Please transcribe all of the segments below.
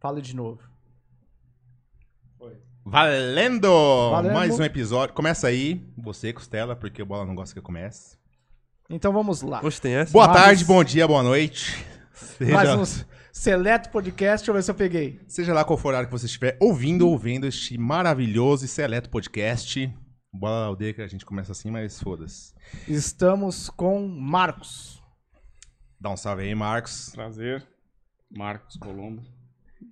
Fala de novo. Valendo! Valendo. Mais um episódio. Começa aí, você, Costela, porque o Bola não gosta que eu comece. Então vamos lá. Oxe, tem essa? Boa Mais- tarde, bom dia, boa noite. Seja, Mais um seleto podcast, deixa eu ver se eu peguei. seja lá qual for a hora que você estiver ouvindo ou vendo este maravilhoso e seleto podcast. Bola aldeia que a gente começa assim, mas foda-se. Estamos com Marcos. Dá um salve aí, Marcos. Prazer, Marcos Colombo.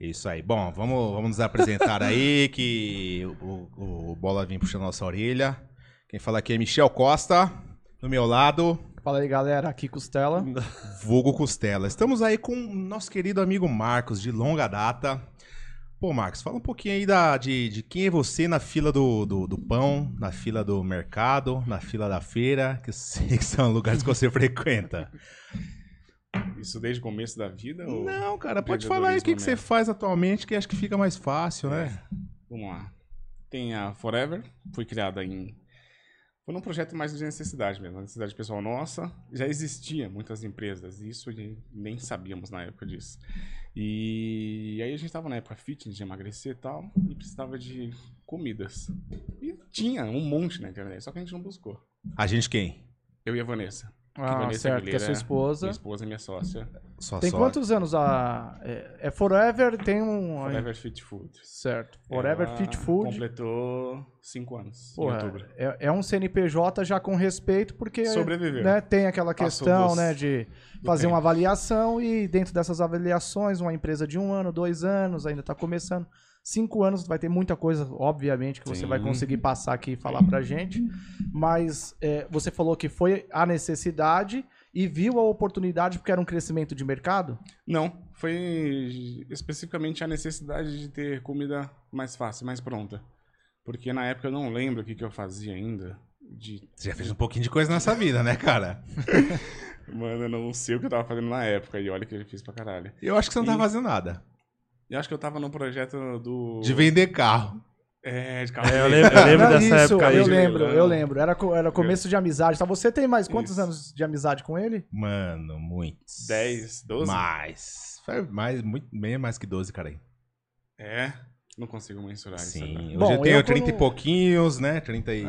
Isso aí. Bom, vamos, vamos nos apresentar aí, que o, o, o Bola vem puxando nossa orelha. Quem fala aqui é Michel Costa. Do meu lado, Fala aí, galera. Aqui Costela. Vulgo Costela. Estamos aí com o nosso querido amigo Marcos, de longa data. Pô, Marcos, fala um pouquinho aí da, de, de quem é você na fila do, do, do pão, na fila do mercado, na fila da feira, que eu sei que são lugares que você frequenta. Isso desde o começo da vida? Ou... Não, cara, pode falar aí o que, que você faz atualmente, que acho que fica mais fácil, né? Vamos lá. Tem a Forever, foi criada em. Foi num projeto mais de necessidade mesmo, uma necessidade pessoal nossa. Já existia muitas empresas, isso a gente nem sabíamos na época disso. E aí a gente estava na época fitness, de emagrecer e tal, e precisava de comidas. E tinha um monte na internet, só que a gente não buscou. A gente quem? Eu e a Vanessa. Ah, Vanessa certo, que é Aguilera, sua esposa. Minha esposa e minha sócia. Só Tem quantos anos a. É, é Forever, tem um. Forever Fit Food. Certo. Forever Ela Fit Food. Completou cinco anos Porra, em outubro. é, é um CNPJ já com respeito, porque Sobreviveu. né, tem aquela Passou questão dos- né, de fazer uma avaliação e dentro dessas avaliações, uma empresa de um ano, dois anos, ainda está começando. Cinco anos vai ter muita coisa, obviamente, que você Sim. vai conseguir passar aqui e falar pra gente. Mas é, você falou que foi a necessidade e viu a oportunidade porque era um crescimento de mercado? Não, foi especificamente a necessidade de ter comida mais fácil, mais pronta. Porque na época eu não lembro o que, que eu fazia ainda. De... Você já fez um pouquinho de coisa nessa vida, né, cara? Mano, eu não sei o que eu tava fazendo na época e olha que eu fiz pra caralho. Eu acho que você não E- fazendo nada. Eu acho que eu tava no projeto do. De vender carro. É, de carro. É, eu lembro, eu lembro dessa isso, época aí. eu lembro, eu lembro. Era, era começo de amizade. Tá? Você tem mais quantos Isso. anos de amizade com ele? Mano, muitos. 10, 12? Mais. Foi mais, muito, bem mais que 12, cara aí. É, não consigo mensurar isso. Sim. agora. Hoje Bom, eu tenho eu 30 e como- pouquinhos, né? 30 e.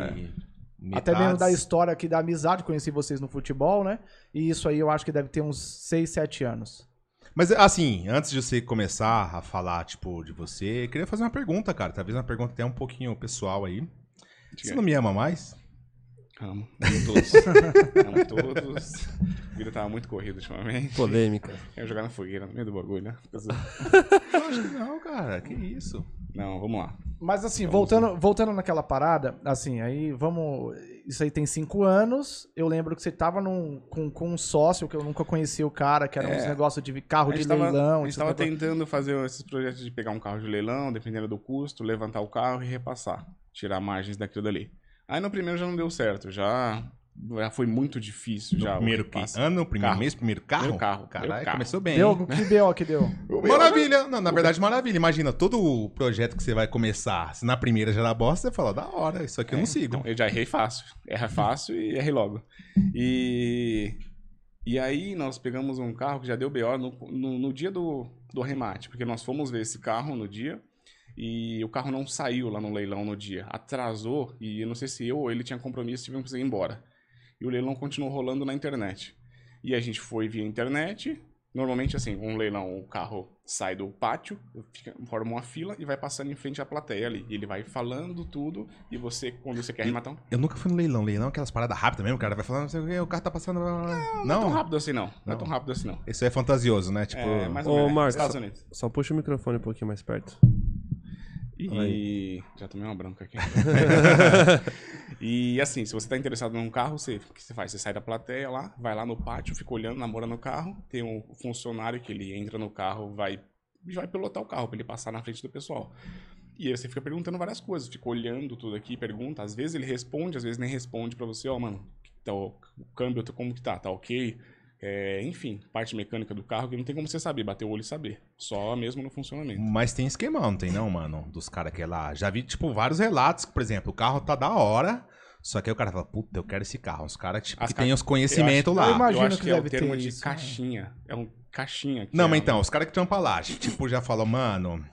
Até mesmo metades. da história aqui da amizade, conheci vocês no futebol, né? E isso aí eu acho que deve ter uns 6, 7 anos. Mas assim, antes de você começar a falar, tipo, de você, eu queria fazer uma pergunta, cara. Talvez uma pergunta até um pouquinho pessoal aí. Você não me ama mais? Amo. Amo todos. Amo todos. A vida tava muito corrida ultimamente. Polêmica. Eu jogar na fogueira no meio do bagulho, né? Eu acho que não, cara. Que isso? Não, vamos lá. Mas assim, Vamos voltando, voltando naquela parada, assim, aí vamos. Isso aí tem 5 anos. Eu lembro que você tava num, com, com um sócio, que eu nunca conheci o cara, que era uns É. negócios de carro de tava, leilão. a gente tava tentando fazer esses projetos de pegar um carro de leilão, dependendo do custo, levantar o carro e repassar. Tirar margens daquilo dali. Aí no primeiro já não deu certo, já, já foi muito difícil. No já, primeiro que ano, primeiro Carro. mês, primeiro carro? Primeiro carro, Caralho, primeiro carro. começou bem. Deu, que deu que deu. Maravilha. Não, na verdade, maravilha. Imagina, todo o projeto que você vai começar, se na primeira já dá bosta, você fala, da hora, isso aqui eu não sigo. Então, eu já errei fácil. Erra fácil e errei logo. E, e aí nós pegamos um carro que já deu BO no, no, no dia do, do arremate, porque nós fomos ver esse carro no dia e o carro não saiu lá no leilão no dia. Atrasou e eu não sei se eu ou ele tinha compromisso e tivemos que ir embora. E o leilão continuou rolando na internet. E a gente foi via internet. Normalmente, assim, um leilão, o carro sai do pátio, fica, forma uma fila e vai passando em frente à plateia ali. E ele vai falando tudo e você, quando você quer arrematar um Eu nunca fui no leilão. Leilão é aquelas paradas rápidas mesmo, o cara vai falando, não sei o que, o carro tá passando. Não, Não é tão rápido assim, não. Não, Não. é tão rápido assim, não. Isso é fantasioso, né? Tipo. é, mais ou Ô, menos. Marcos, Estados só- Unidos. Só puxa o microfone um pouquinho mais perto. E... Já tomei uma branca aqui. e assim, se você tá interessado num carro, você, o que você faz? Você sai da plateia lá, vai lá no pátio, fica olhando, namorando o carro. Tem um funcionário que ele entra no carro, vai, vai pilotar o carro pra ele passar na frente do pessoal. E aí você fica perguntando várias coisas, fica olhando tudo aqui, pergunta. Às vezes ele responde, às vezes nem responde pra você, ó, mano, tá, o, o câmbio, como que tá? Tá ok? É, enfim, parte mecânica do carro que não tem como você saber, bater o olho e saber. Só mesmo no funcionamento. Mas tem esquemão, não tem não, mano? Dos caras que é lá. Já vi, tipo, vários relatos, que, por exemplo, o carro tá da hora, só que aí o cara fala, puta, eu quero esse carro. Os caras, tipo, As que ca- tem os conhecimentos eu lá. imagino eu acho que que, é o deve ter termo de isso, né? caixinha. É um caixinha. que Não, é mas um- então, os caras que trampam lá, tipo, já falam, mano.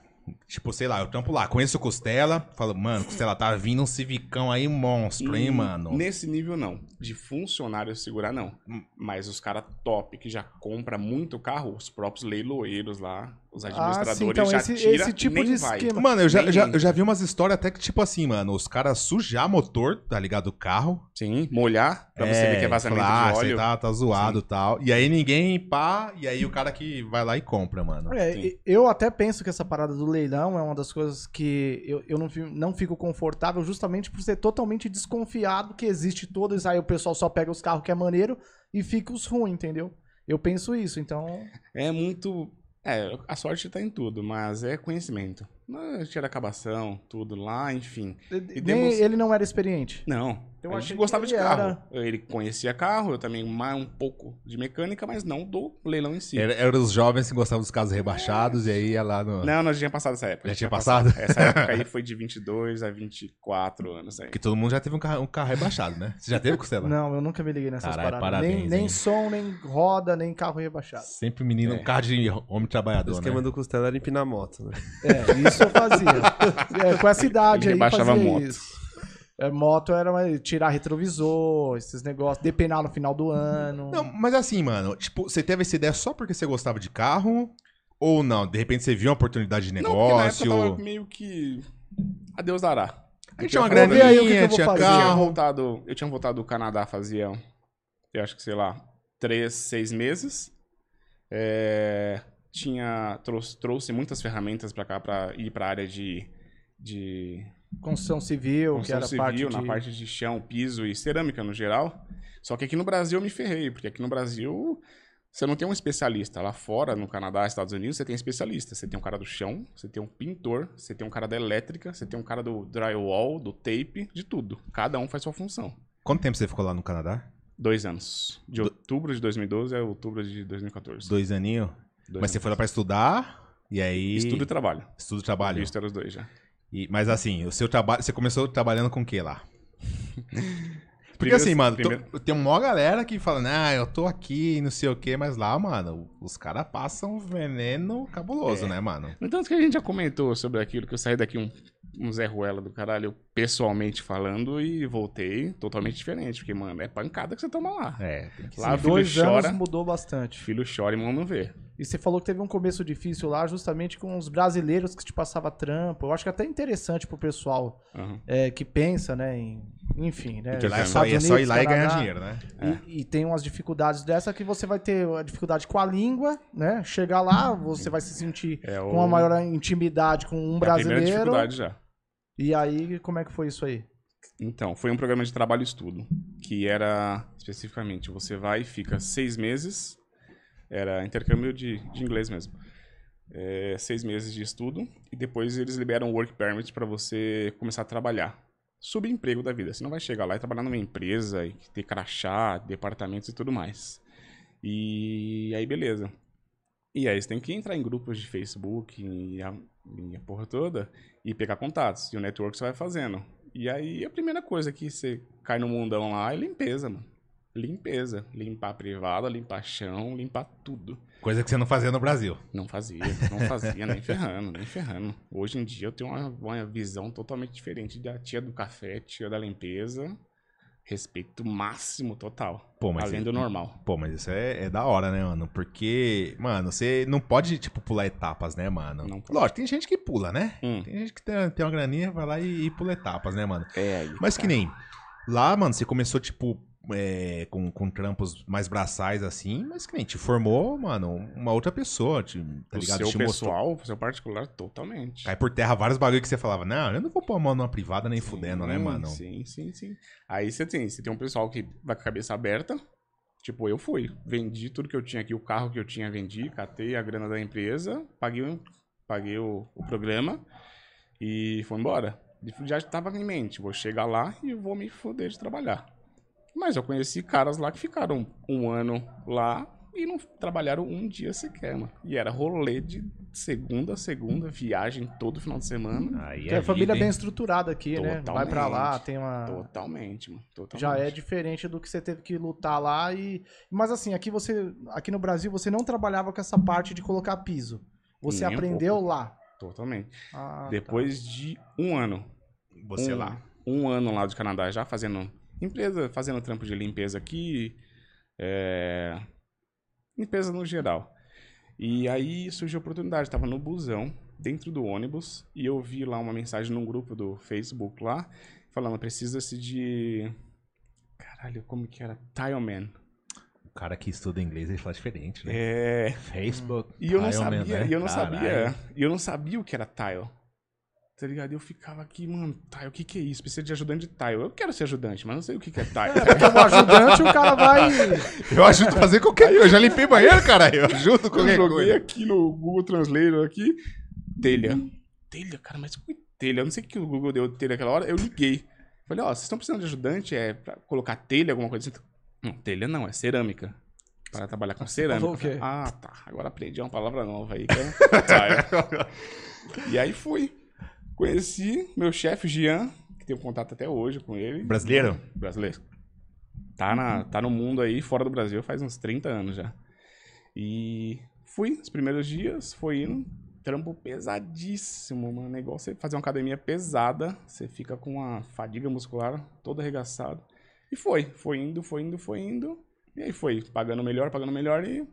Tipo, sei lá, eu trampo lá, conheço o Costela, falo, mano, Costela, tá vindo um civicão aí monstro, hein, Hum, mano? Nesse nível, não. De funcionário segurar, não. Hum. Mas os caras top, que já compra muito carro, os próprios leiloeiros lá, os Ah, administradores sim, então já esse, tira, esse tipo nem de vai. esquema. Mano, eu já, Nem já, eu já vi umas histórias até que, tipo assim, mano, os caras sujar motor, tá ligado? Do carro. Sim, molhar, pra você ver que é vazamento falar, ah, de óleo. Tá, tá zoado e tal. E aí ninguém pá, e aí o cara que vai lá e compra, mano. É, eu até penso que essa parada do leilão é uma das coisas que eu, eu não, não fico confortável justamente por ser totalmente desconfiado que existe todo isso. Aí o pessoal só pega os carros que é maneiro e fica os ruins, entendeu? Eu penso isso, então. É muito. É, a sorte tá em tudo, mas é conhecimento. Não, Tira acabação, tudo lá, enfim. Nem demos- ele não era experiente. Não, Eu a gente que gostava ele de carro. era- Ele conhecia carro, eu também mais um pouco de mecânica, mas não do leilão em si. Era, era os jovens que gostavam dos carros rebaixados e aí ia lá no. Não, nós já tinha passado essa época. Já tinha Essa época aí foi de 22 a 24 anos aí. Que todo mundo já teve um carro, um carro rebaixado, né? Você já teve, Costela? Não, eu nunca me liguei nessas Caralho, paradas. parabéns, nem, nem som, nem roda, nem carro rebaixado. Sempre menino, É. um carro de homem O trabalhador, esquema né? do Costela era empinar moto, né? É, isso eu fazia. É, com essa idade aí, fazia moto. isso. É, moto era tirar retrovisor, esses negócios, depenar no final do ano. Não, mas assim, mano, tipo, você teve essa ideia só porque você gostava de carro? Ou não? De repente você viu uma oportunidade de Não, porque na época negócio? eu tava meio que. A Deus dará. Aí tinha uma Vou ver aí o que que eu vou tinha fazer. Eu tinha carro. voltado, eu tinha voltado do Canadá fazia, eu acho que sei lá, três, seis meses. É, tinha trouxe, trouxe muitas ferramentas pra cá pra ir pra área de, de Construção civil, que construção era civil, parte na de... parte de chão, piso e cerâmica no geral. Só que aqui no Brasil eu me ferrei, porque aqui no Brasil você não tem um especialista. Lá fora, no Canadá, Estados Unidos, você tem especialista. Você tem um cara do chão, você tem um pintor, você tem um cara da elétrica, você tem um cara do drywall, do tape, de tudo. Cada um faz sua função. Quanto tempo você ficou lá no Canadá? Dois anos. De outubro de 2012 a outubro de 2014. Dois aninhos? Dois Mas você anos. foi lá pra estudar, e aí... Estudo e trabalho. Estudo e trabalho. Visto era os dois já. E- mas assim, o seu trabalho, você começou trabalhando com o que lá? Porque Primeiro- assim, mano, primeiro- tô- tem uma galera que fala, nah, eu tô aqui, não sei o que, mas lá, mano, os caras passam um veneno cabuloso, É. né, mano? No entanto que a gente já comentou sobre aquilo, que eu saí daqui um, um Zé Ruela do caralho, pessoalmente falando, e voltei totalmente diferente. Porque, mano, é pancada que você toma lá. É, tem que Lá filho dois chora, anos mudou bastante. filho chora e mão não vê. E você falou que teve um começo difícil lá, justamente com os brasileiros que te passava trampo. Eu acho que é até interessante pro pessoal Aham. é, que pensa, né, em, enfim, né? Lá é só, Estados é só ir Unidos, lá e ganhar Canadá. dinheiro, né? E, e tem umas dificuldades dessa que você vai ter a dificuldade com a língua, né? Chegar lá, você vai se sentir É o... com uma maior intimidade com um é a primeira brasileiro. dificuldade já. E aí, como é que foi isso aí? Então, foi um programa de trabalho e estudo, que era, especificamente, você vai e fica seis meses, era intercâmbio de, de inglês mesmo, É, seis meses de estudo, e depois eles liberam o work permit para você começar a trabalhar. Subemprego da vida, você não vai chegar lá e trabalhar numa empresa, e ter crachá, departamentos e tudo mais. E aí, beleza. E aí você tem que entrar em grupos de Facebook e a, e a porra toda e pegar contatos. E o network você vai fazendo. E aí a primeira coisa que você cai no mundão lá é limpeza, mano. Limpeza. Limpar a privada, limpar chão, limpar tudo. Coisa que você não fazia no Brasil. Não fazia, não fazia, nem ferrando, nem ferrando. Hoje em dia eu tenho uma, uma visão totalmente diferente da tia do café, tia da limpeza. Respeito máximo total. Pô, mas além do normal. Pô, mas isso é, é da hora, né, mano? Porque, mano, você não pode, tipo, pular etapas, né, mano? Não pode. Lógico, tem gente que pula, né? Hum. Tem gente que tem, tem uma graninha, vai lá e, e pula etapas, né, mano? É aí. Mas que nem. Lá, mano, você começou, tipo, é, com, com trampos mais braçais assim, mas que nem te formou, mano, uma outra pessoa, te, tá o ligado? seu te mostrou. pessoal, o seu particular, totalmente. Cai por terra vários bagulho que você falava, não, eu não vou pôr a mão numa privada nem fudendo, né, Sim, mano? Sim, sim, sim. Aí você tem, você tem um pessoal que vai com a cabeça aberta. Tipo, eu fui. Vendi tudo que eu tinha aqui, o carro que eu tinha, vendi, catei a grana da empresa, paguei, o- paguei o, o programa e foi embora. Já estava em mente, vou chegar lá e vou me foder de trabalhar. Mas eu conheci caras lá que ficaram um ano lá e não trabalharam um dia sequer, mano. E era rolê de segunda a segunda, viagem todo final de semana. Aí Porque a família é vida, bem estruturada aqui, né? Vai pra lá, Totalmente. tem uma. Totalmente, mano. Totalmente. Já é diferente do que você teve que lutar lá e. Mas assim, aqui você. Aqui no Brasil você não trabalhava com essa parte de colocar piso. Você Nem um aprendeu lá. Totalmente. Ah, tá. Depois de um ano. Você um, lá. Um ano lá do Canadá já fazendo empresa, fazendo trampo de limpeza aqui. é, limpeza no geral. E aí surgiu a oportunidade. Tava no busão, dentro do ônibus, e eu vi lá uma mensagem num grupo do Facebook lá, falando, precisa-se de. Caralho, como que era? Tileman. O cara que estuda inglês, ele fala diferente, né? É. Facebook. E eu não sabia, né? e eu não Caralho. sabia, e eu não sabia o que era tile. Tá ligado? E eu ficava aqui, mano, tile, o que que é isso? Precisa de ajudante de tile. Eu quero ser ajudante, mas não sei o que que é tile. Como ajudante, o cara vai. Eu ajudo a fazer qualquer coisa. Eu já limpei banheiro, cara. Eu ajudo eu qualquer joguei coisa. aqui no Google Translator aqui, telha. Telha, cara, mas que telha? Eu não sei o que o Google deu telha aquela hora, eu liguei. Falei, ó, vocês estão precisando de ajudante, é pra colocar telha, alguma coisa assim? Não, telha não, é cerâmica. Para trabalhar com cerâmica. falou o quê? Ah, tá. Agora aprendi uma palavra nova aí. Que é e aí fui. Conheci meu chefe, Jean, que tenho contato até hoje com ele. Brasileiro? Brasileiro. Tá, na, tá no mundo aí, fora do Brasil, faz uns 30 anos já. E fui, os primeiros dias, foi indo. Trampo pesadíssimo, mano. É igual você fazer uma academia pesada, você fica com uma fadiga muscular todo arregaçado. E foi, foi indo, foi indo, foi indo. E aí foi, pagando melhor, pagando melhor e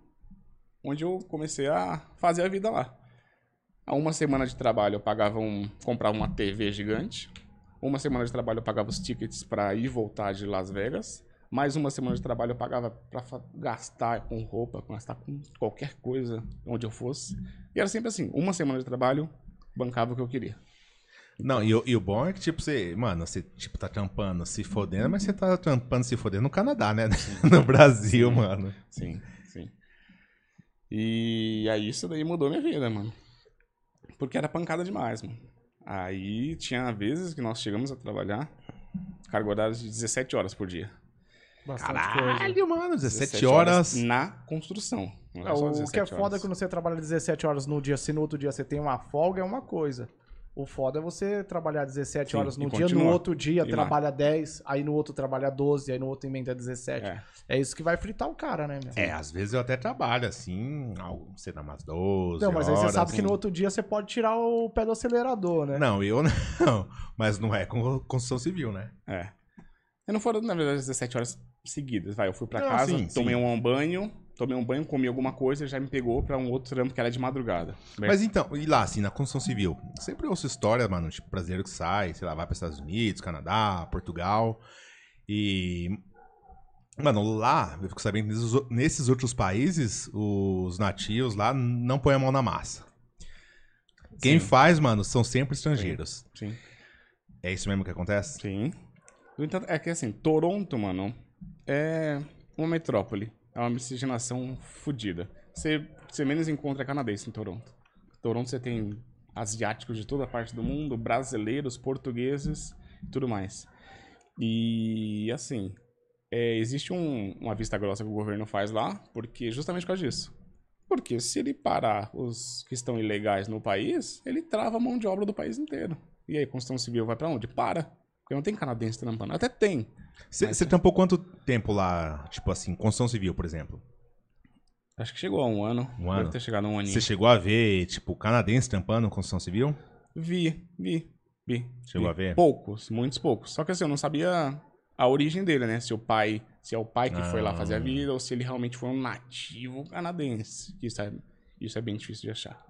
onde eu comecei a fazer a vida lá. A uma semana de trabalho eu pagava um, comprava uma TV gigante. Uma semana de trabalho eu pagava os tickets para ir e voltar de Las Vegas. Mais uma semana de trabalho eu pagava para gastar com roupa, gastar com qualquer coisa onde eu fosse. E era sempre assim, uma semana de trabalho, bancava o que eu queria. Não, e, o- e o bom é que, tipo, você, mano, você, tipo, tá trampando se fodendo, mas você tá trampando se fodendo no Canadá, né? No Brasil, mano. Sim, sim. E aí isso daí mudou minha vida, mano. Porque era pancada demais, mano. Aí tinha vezes que nós chegamos a trabalhar carga horária de 17 horas por dia. Bastante coisa. Caralho, mano, 17 horas. na construção. Não É, o 17 que é foda horas. é quando você trabalha 17 horas no dia, se no outro dia você tem uma folga, é uma coisa. O foda é você trabalhar 17 Sim, horas no dia, no continuar. outro dia E trabalha 10, aí no outro trabalha 12, aí no outro emenda 17. É. É isso que vai fritar o cara, né, meu? É, às vezes eu até trabalho assim, algo, sei lá, umas 12 Não, mas aí você horas, sabe que assim. no outro dia você pode tirar o pé do acelerador, né? Não, eu não. Mas não é com construção civil, né? É. Eu não foram, na verdade, 17 horas seguidas. Vai, eu fui pra Não, casa, sim, tomei sim. um banho, tomei um banho, comi alguma coisa, já me pegou pra um outro trampo que era de madrugada. Mas então, e lá, assim, na construção civil? Sempre ouço história, mano, tipo, brasileiro que sai, sei lá, vai para Estados Unidos, Canadá, Portugal. E. Mano, lá, eu fico sabendo que nesses, outros países, os nativos lá não põem a mão na massa. Quem Sim. faz, mano, são sempre estrangeiros. Sim. É isso mesmo que acontece? Sim. No entanto, é que assim, Toronto, mano, é uma metrópole. É uma miscigenação fodida. Você, você menos encontra canadense em Toronto. Toronto você tem asiáticos de toda parte do mundo, brasileiros, portugueses e tudo mais. E assim, é, existe um- uma vista grossa que o governo faz lá, porque justamente por causa disso. Porque se ele parar os que estão ilegais no país, ele trava a mão de obra do país inteiro. E aí, construção civil vai pra onde? Para. Porque não tem canadense trampando. Até tem. Você Mas- você tampou quanto tempo lá, tipo assim, construção civil, por exemplo? Acho que chegou a um ano. Um Deve ano? ter chegado a um aninho. Você chegou a ver, tipo, canadense tampando construção civil? Vi, vi, vi. Chegou vi. a ver? Poucos, muitos poucos. Só que assim, eu não sabia a origem dele, né? Se o pai, se é o pai que foi lá fazer a Ah. vida ou se ele realmente foi um nativo canadense. Isso é, isso é bem difícil de achar.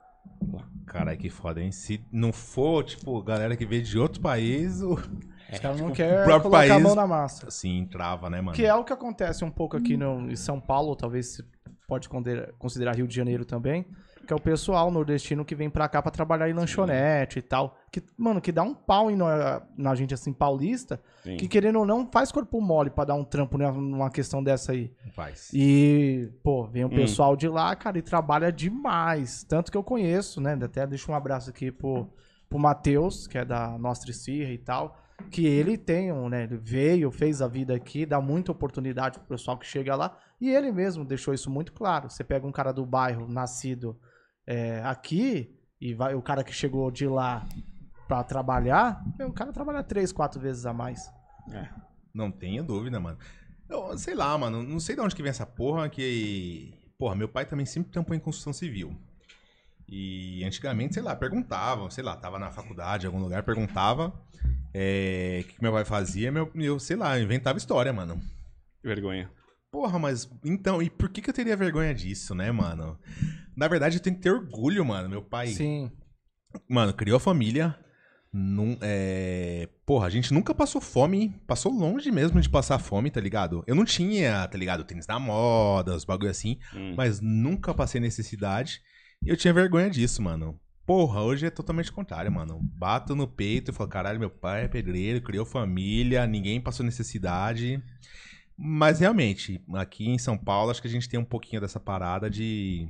Caralho, que foda, hein? Se não for, tipo, galera que veio de outro país, o... Os caras não tipo, querem colocar a país- mão na massa. assim, trava, né, mano? Que é o que acontece um pouco aqui no, em São Paulo, talvez se pode considerar, Rio de Janeiro também, que é o pessoal nordestino que vem pra cá pra trabalhar em lanchonete e tal. Que, mano, que dá um pau em nó- na gente assim, paulista, Sim. que querendo ou não faz corpo mole pra dar um trampo né, numa questão dessa aí. Faz. E, pô, vem o Hum. pessoal de lá, cara, e trabalha demais. Tanto que eu conheço, né? Até deixo um abraço aqui pro, pro Matheus, que é da Nostra Esfirra e tal. Que ele tem um, né? Ele veio, fez a vida aqui, dá muita oportunidade pro pessoal que chega lá. E ele mesmo deixou isso muito claro. Você pega um cara do bairro, nascido é, aqui, e vai, o cara que chegou de lá pra trabalhar, o cara trabalha três, quatro vezes a mais. É. Não tenha dúvida, mano. Eu, sei lá, mano. Não sei de onde que vem essa porra que. Porra, meu pai também sempre tampou em construção civil. E antigamente, sei lá, perguntavam, sei lá, tava na faculdade, em algum lugar, perguntava é, o que meu pai fazia, meu, eu, sei lá, inventava história, mano. Que vergonha. Porra, mas então, e por que, que eu teria vergonha disso, né, mano? Na verdade, eu tenho que ter orgulho, mano. Meu pai, Sim. mano, criou a família. Num, é... Porra, a gente nunca passou fome, passou longe mesmo de passar fome, tá ligado? Eu não tinha, tá ligado, tênis da moda, os bagulho assim, Hum. mas nunca passei necessidade. E eu tinha vergonha disso, mano. Porra, hoje é totalmente o contrário, mano. Bato no peito e falo, caralho, meu pai é pedreiro, criou família, ninguém passou necessidade. Mas realmente, aqui em São Paulo, acho que a gente tem um pouquinho dessa parada de.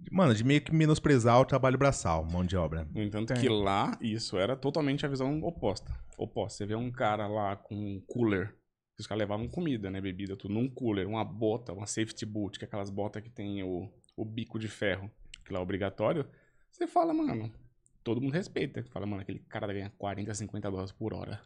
de- Mano, de meio que menosprezar o trabalho braçal, mão de obra. No entanto, Tem. que lá, isso era totalmente a visão oposta. Oposta. Você vê um cara lá com um cooler. Os caras levavam comida, né? Bebida, tudo. Num cooler, uma bota, uma safety boot, que é aquelas botas que tem o, o bico de ferro, que lá é obrigatório. Você fala, mano, todo mundo respeita. Fala, mano, aquele cara ganha 40, 50 dólares por hora.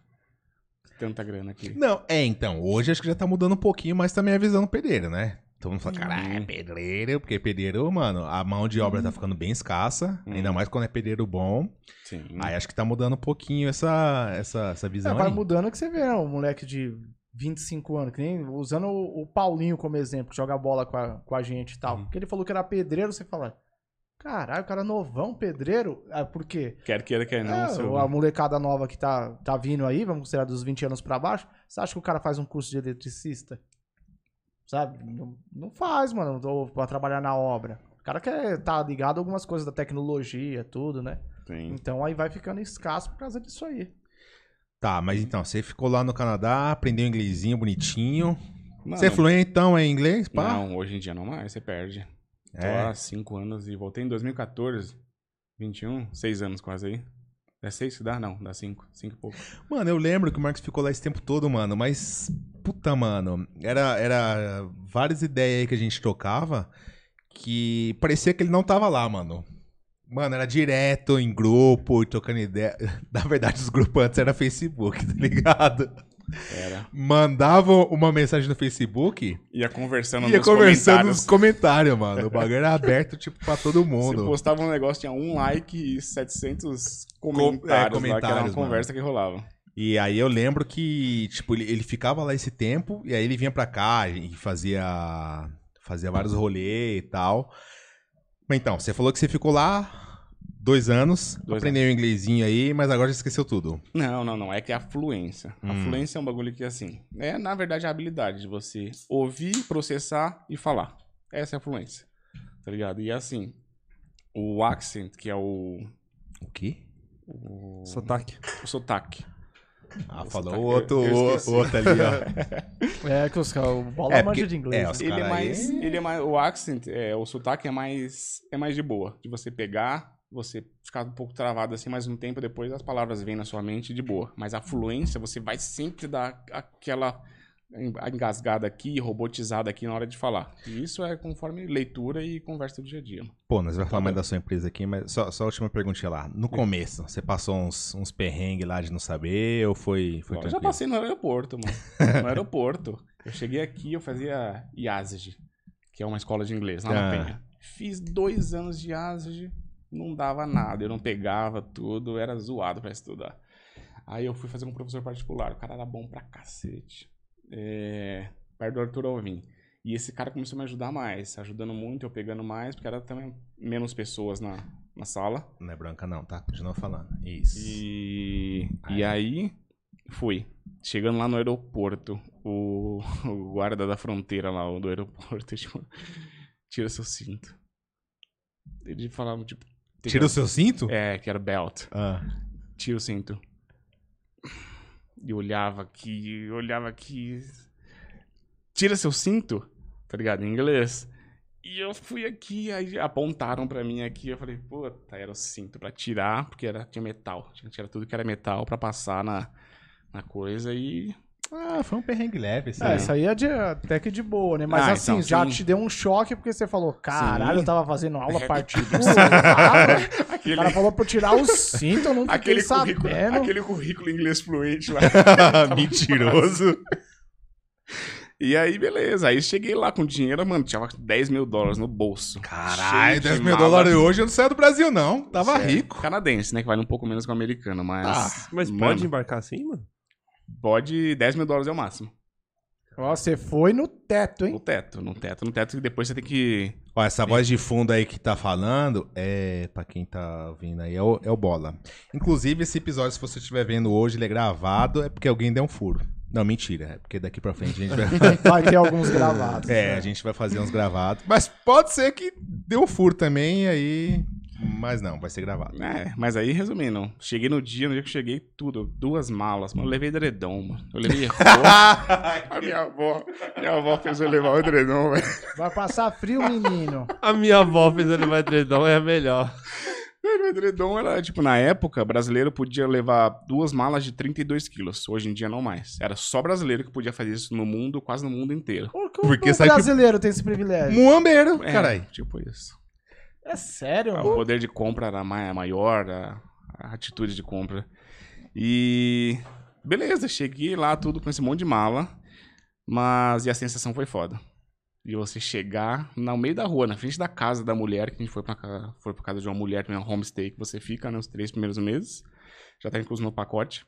Tanta grana aqui. Não, é, então, hoje acho que já tá mudando um pouquinho mais também a visão do pedreiro, né? Todo mundo fala, Uhum. caralho, é pedreiro, porque pedreiro, mano, a mão de obra tá ficando bem escassa, Uhum. ainda mais quando é pedreiro bom. Sim. Aí acho que tá mudando um pouquinho essa, essa, essa É, visão vai aí. mudando que você vê, né? Um moleque de 25 anos, que nem usando o, o Paulinho como exemplo, que joga bola com a, com a gente e tal. Uhum. Porque ele falou que era pedreiro, você fala, caralho, o cara novão, pedreiro? Ah, por quê? Quer queira, quer não. É, seu- a molecada nova que tá, tá vindo aí, vamos considerar dos 20 anos pra baixo, você acha que o cara faz um curso de eletricista? Sabe? Não, não faz, mano, ou pra trabalhar na obra. O cara quer tá ligado a algumas coisas da tecnologia, tudo, né? Sim. Então aí vai ficando escasso por causa disso aí. Tá, mas então, você ficou lá no Canadá, aprendeu inglesinho bonitinho. Mano, Você é fluente então em inglês, pá? Não, hoje em dia não mais, você perde. Tô É. há 5 anos e voltei em 2014. 21, 6 anos quase aí. É 6 que dá? Não, dá 5. 5 e pouco. Mano, eu lembro que o Marcos ficou lá esse tempo todo, mano, mas. Puta, mano. Era, era várias ideias aí que a gente trocava que parecia que ele não tava lá, mano. Mano, era direto em grupo, trocando ideia. Na verdade, os grupos antes era Facebook, tá ligado? Era. Mandavam uma mensagem no Facebook Ia conversando ia nos conversando comentários. nos comentários, mano. O bagulho era aberto, tipo, pra todo Você mundo. postava um negócio, tinha um like e 700 Com- comentários, é, lá, que era uma comentários, mano. conversa que rolava. E aí eu lembro que, tipo, ele, ele ficava lá esse tempo, e aí ele vinha pra cá e fazia, fazia vários rolês e tal. Mas então, você falou que você ficou lá dois anos, Dois aprendeu o inglesinho aí, mas agora já esqueceu tudo. Não, não, não. É que é a fluência. A Hum. fluência é um bagulho que, assim, é, na verdade, a habilidade de você ouvir, processar e falar. Essa é a fluência. Tá ligado? E, assim, o accent, que é o... O quê? o Sotaque. o sotaque. Ah, O falou sotaque, o outro, eu- eu o outro ali, ó. É que os caras, o bola É, manja porque- de inglês. é, né? os Ele é cara aí- mais, ele é mais, o accent, é, o sotaque é mais, é mais de boa, de você pegar, você ficar um pouco travado assim, mas um tempo depois as palavras vêm na sua mente de boa. Mas a fluência, você vai sempre dar aquela engasgada aqui, robotizada aqui na hora de falar. E isso é conforme leitura e conversa do dia a dia. Pô, nós vamos falar Tá mais bom. da sua empresa aqui, mas só, só a última perguntinha lá. No começo, você passou uns, uns perrengues lá de não saber ou foi, foi Eu já tranquilo? passei no aeroporto, mano. No aeroporto. Eu cheguei aqui, eu fazia IASG, que é uma escola de inglês lá na Ah. Penha. Fiz dois anos de IASG, não dava nada, eu não pegava tudo, era zoado pra estudar. Aí eu fui fazer um professor particular, o cara era bom pra cacete. É, perto do Arthur Alvim. E esse cara começou a me ajudar mais, ajudando muito, eu pegando mais, porque era também menos pessoas na, na sala. Não é branca não, tá? Continua falando. Isso. E, e aí, fui. Chegando lá no aeroporto, o, o guarda da fronteira lá, o do aeroporto, tipo, tira seu cinto. Ele falava, tipo... Tira o seu cinto? É, que era belt. Ah. Tira o cinto. E olhava aqui, olhava aqui. Tira seu cinto, tá ligado? Em inglês. E eu fui aqui, aí apontaram pra mim aqui, eu falei, puta, era o cinto pra tirar, porque era, tinha metal. Tinha que tirar tudo que era metal pra passar na, na coisa e Ah, foi um perrengue leve, esse É, aí. isso aí é de, até que de boa, né? Mas Ah, assim, então, já sim. te deu um choque porque você falou, caralho, Sim. eu tava fazendo aula partido. o Aquele, cara falou pra eu tirar o cinto, eu não aquele, currículo, sabendo. aquele currículo inglês fluente lá. Mentiroso. E aí, beleza. Aí cheguei lá com dinheiro, mano, tinha 10 mil dólares no bolso. Caralho, Cheio de 10 mil dólares hoje eu não saio do Brasil, não. Tava Sério. rico. Canadense, né? Que vale um pouco menos que o americano, mas. Ah, Mas mano, pode embarcar assim, mano? Pode. 10 mil dólares é o máximo. Ó, você foi no teto, No hein? teto, no teto, no teto, e depois você tem que. Ó, essa voz de fundo aí que tá falando, é, pra quem tá ouvindo aí, é o, é o Bola. Inclusive, esse episódio, se você estiver vendo hoje, ele é gravado, é porque alguém deu um furo. Não, mentira, é porque daqui pra frente a gente vai... Vai ter alguns gravados. é, a gente vai fazer uns gravados. Mas pode ser que deu um furo também, e aí... Mas não, vai ser gravado. É, mas aí, resumindo, cheguei no dia, no dia que eu cheguei, tudo, duas malas, mano. Eu levei edredom, mano. Eu levei roupa. a minha avó, minha avó fez eu levar o edredom, velho. Vai passar frio, menino. A minha avó fez ele vai tredão, é a melhor. O edredom era, tipo, na época, brasileiro podia levar duas malas de 32 quilos. Hoje em dia, não mais. Era só brasileiro que podia fazer isso no mundo, quase no mundo inteiro. Por que Porque o sabe que- brasileiro tem esse privilégio? Muambeiro, É, carai. Tipo isso. É sério? O poder de compra era ma- maior, a, a atitude de compra. E beleza, cheguei lá tudo com esse monte de mala, mas e a sensação foi foda. E você chegar no meio da rua, na frente da casa da mulher, que a gente foi pra, ca- foi pra casa de uma mulher, que é uma homestay, que você fica nos três primeiros meses, já tá incluso no pacote.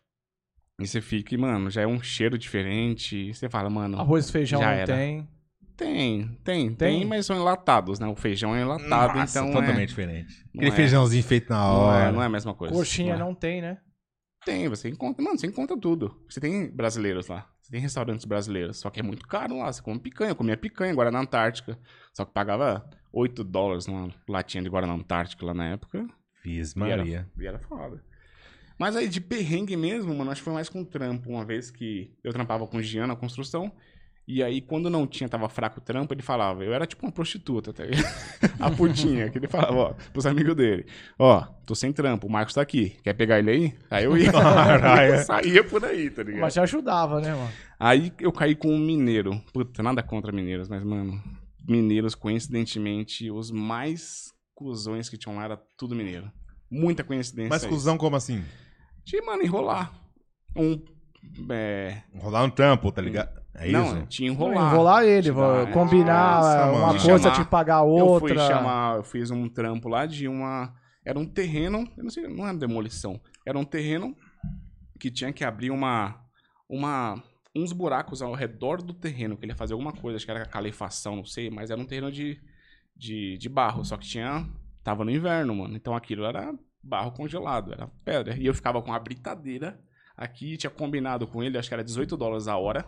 E você fica e, mano, já é um cheiro diferente. Você fala, mano. Arroz e feijão não era. tem. Tem, tem, Tem? tem, mas são enlatados, né? O feijão é enlatado, Nossa, então. totalmente é, diferente. não Aquele é. feijãozinho feito na não, hora. é, não é a mesma coisa. Coxinha Não é. não tem, né? Tem, você encontra. Mano, você encontra tudo. Você tem brasileiros lá. Você tem restaurantes brasileiros. Só que é muito caro lá. Você come picanha. Eu comia picanha agora na Antártica. Só que pagava 8 dólares numa latinha de Guaraná Antártica lá na época. Fiz E era, Maria. e era foda. Mas aí de perrengue mesmo, mano, acho que foi mais com trampo. Uma vez que eu trampava com o Gian na construção. E aí, quando não tinha, tava fraco o trampo, ele falava. Eu era tipo uma prostituta, tá ligado? A putinha, que ele falava, ó, pros amigos dele. Ó, tô sem trampo, o Marcos tá aqui. Quer pegar ele aí? Aí eu ia. Caralho. eu saía por aí, tá ligado? Mas te ajudava, né, mano? Aí eu caí com um mineiro. Puta, nada contra mineiros, mas, mano, mineiros, coincidentemente, os mais cuzões que tinham lá era tudo mineiro. Muita coincidência. Mas aí. cuzão como assim? Tinha, mano, enrolar. Um. É... Rolar um trampo, tá ligado? É não, isso? tinha Enrolar, enrolar. enrolar ele, dar- combinar Nossa, mano. uma De coisa, chamar- te pagar Eu outra. fui chamar, eu fiz um trampo lá de uma. Era um terreno, eu não sei, não era demolição. Era um terreno que tinha que abrir uma. uma uns buracos ao redor do terreno, que ele ia fazer alguma coisa, acho que era calefação, não sei, mas era um terreno de, de, de barro, só que tinha. Tava no inverno, mano. Então aquilo era barro congelado, era pedra. E eu ficava com a britadeira aqui, tinha combinado com ele, acho que era 18 dólares a hora,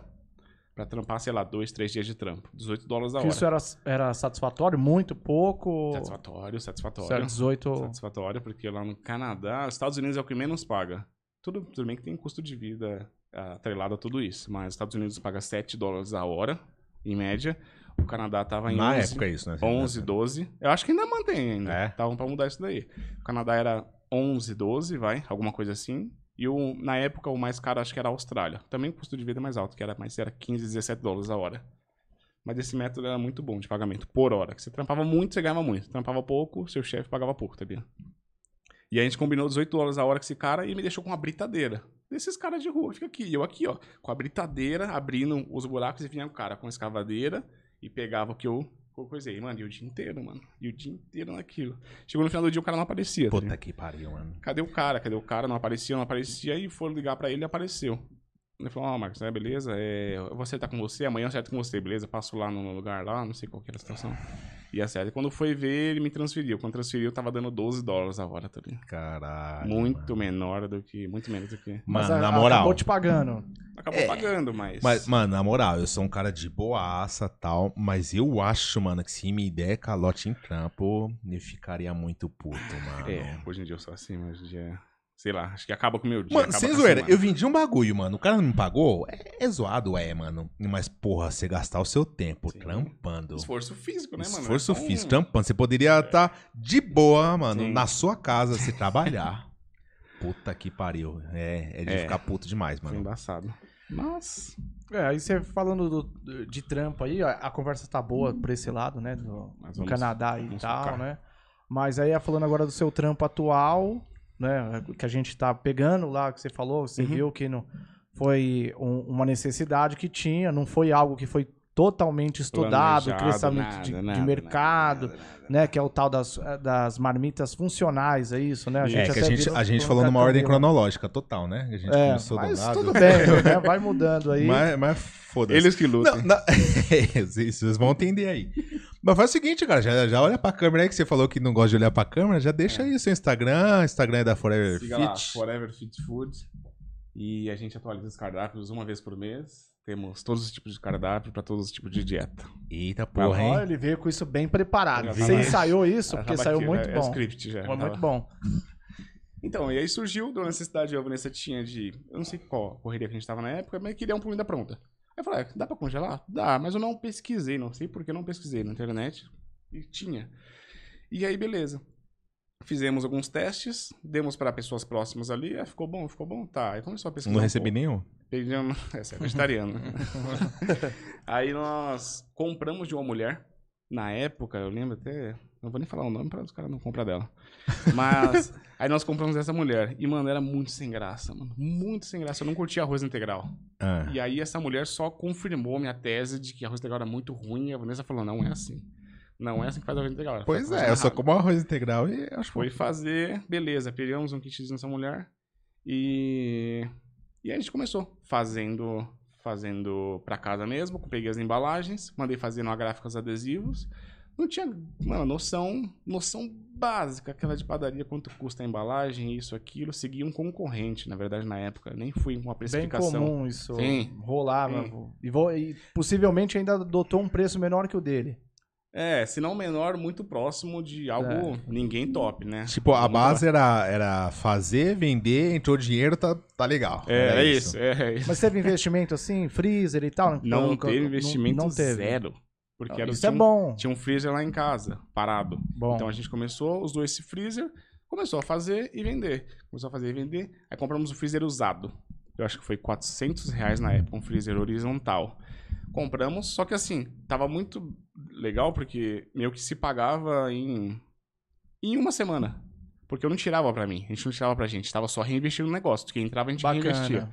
pra trampar, sei lá, dois, três dias de trampo. 18 dólares a hora. Isso era, era satisfatório? Muito pouco? Satisfatório, satisfatório. Certo, 18... Satisfatório, porque lá no Canadá, os Estados Unidos é o que menos paga. Tudo, tudo bem que tem custo de vida ah, atrelado a tudo isso, mas os Estados Unidos paga 7 dólares a hora, em média. O Canadá tava em Na 11, época é isso, né? 11, 12. Eu acho que ainda mantém ainda. É? Estavam pra mudar isso daí. O Canadá era 11, 12, vai, alguma coisa assim. E o, na época o mais caro acho que era a Austrália. Também o custo de vida é mais alto, que era mais era 15, 17 dólares a hora. Mas esse método era muito bom de pagamento por hora. Que você trampava muito, você ganhava muito. Trampava pouco, seu chefe pagava pouco, tá? E a gente combinou 18 dólares a hora com esse cara e me deixou com uma britadeira. Desses caras de rua, fica aqui, eu aqui, ó, com a britadeira, abrindo os buracos e vinha o cara com a escavadeira e pegava o que eu coisei. Mano, e o dia inteiro, mano. E o dia inteiro naquilo. Chegou no final do dia, o cara não aparecia. tá Puta ligado? que pariu, mano. Cadê o cara? Cadê o cara? Não aparecia, não aparecia. E foram ligar pra ele e apareceu. Ele falou, ó, Marcos, é, beleza, é, eu vou acertar com você, amanhã eu acerto com você, beleza? Passo lá no lugar lá, não sei qual que era a situação. E acerta. E quando foi ver, ele me transferiu. Quando transferiu, tava dando 12 dólares a hora, tá ligado? Caralho. Muito menor do que. Muito menos do que. Mas Mano, a- na moral. Acabou te pagando. Acabou pagando, mas. Mas, mano, na moral, eu sou um cara de boaça e tal, mas eu acho, mano, que se me der calote em trampo, eu ficaria muito puto, mano. É, hoje em dia eu sou assim, mas hoje em dia. Sei lá, acho que acaba com o meu dia. Mano, sem zoeira, eu vendi um bagulho, mano. O cara não me pagou? É, é zoado, é, mano. Mas, porra, você gastar o seu tempo Sim. trampando. Esforço físico, né, mano? Esforço É um- físico, trampando. Você poderia estar de boa, mano, Sim. na sua casa, se trabalhar. Puta que pariu. É, é de É. ficar puto demais, Foi mano. embaçado. Mas. É, aí você falando do- de trampo aí, a, a conversa tá boa por esse lado, né? Do, Mas do Canadá e tal, focar. né? Mas aí falando agora do seu trampo atual, né? Que a gente tá pegando lá, que você falou, você Uhum. viu que não foi um- uma necessidade que tinha, não foi algo que foi totalmente estudado, planejado, crescimento nada, de, de nada, mercado, nada, nada, nada. né? Que é o tal das, das marmitas funcionais, é isso, né? A É, que a gente, a gente falou um numa ordem cronológica total, né? A gente É, começou do mas lado. tudo bem, né? Vai mudando aí. Mas, mas foda-se. Eles que lutam. Não, não. Isso, Vocês vão entender aí. Mas faz o seguinte, cara, já, já olha pra câmera aí que você falou que não gosta de olhar pra câmera, já deixa aí seu Instagram, Instagram é da Forever Siga lá, Fit. Forever Fit Food. E a gente atualiza os cardápios uma vez por mês. Temos todos os tipos de cardápio para todos os tipos de dieta. Eita porra, hein? Olha, ele veio com isso bem preparado. Já Você tava- ensaiou isso? Já Porque saiu aqui, muito é, É bom. script já. Foi muito bom. Então, e aí surgiu da necessidade, a Vanessa tinha de. Eu não sei qual correria que a gente tava na época, mas queria um comida pronta. Aí eu falei, ah, dá pra congelar? Dá, mas eu não pesquisei, não sei porque eu não pesquisei na internet. E tinha. E aí, beleza. Fizemos alguns testes, demos para pessoas próximas ali, ah, ficou bom, ficou bom, tá. Aí começou a pesquisar. Não um recebi pouco. nenhum? Pedimos. Essa é vegetariano. Aí nós compramos de uma mulher. Na época, eu lembro até. Não vou nem falar o nome para os caras não comprar dela. Mas. aí nós compramos dessa mulher. E, mano, era muito sem graça, mano. Muito sem graça. Eu não curtia arroz integral. Ah. E aí essa mulher só confirmou minha tese de que arroz integral era muito ruim. E a Vanessa falou: não é assim. Não é assim que faz arroz integral. Ela Pois é, eu só como arroz integral e acho que Foi fazer, beleza, pegamos um kitzinho nessa mulher e e aí a gente começou fazendo fazendo pra casa mesmo, peguei as embalagens, mandei fazer no gráficos adesivos. Não tinha, mano, noção, noção básica, aquela de padaria, quanto custa a embalagem, isso, aquilo. Segui um concorrente, na verdade, na época. Nem fui com uma Bem precificação. comum isso Sim. rolar. Sim. E, vou- e possivelmente ainda adotou um preço menor que o dele. É, se não menor, muito próximo de algo É. ninguém top, né? Tipo, a base era, era fazer, vender, entrou dinheiro, tá, tá legal. É, Era é isso, é, é isso. Mas teve investimento assim, freezer e tal? Não Não- teve não- investimento não teve. zero. Porque era, Isso tinha, é um- bom. tinha um freezer lá em casa, parado. Bom. Então a gente começou, usou esse freezer, começou a fazer e vender. Começou a fazer e vender. Aí compramos o freezer usado. Eu acho que foi 400 reais na época, um freezer horizontal. Compramos, só que assim, tava muito legal porque meio que se pagava em, em uma semana. Porque eu não tirava pra mim, a gente não tirava pra gente, tava só reinvestindo no negócio. Quem entrava a gente reinvestia.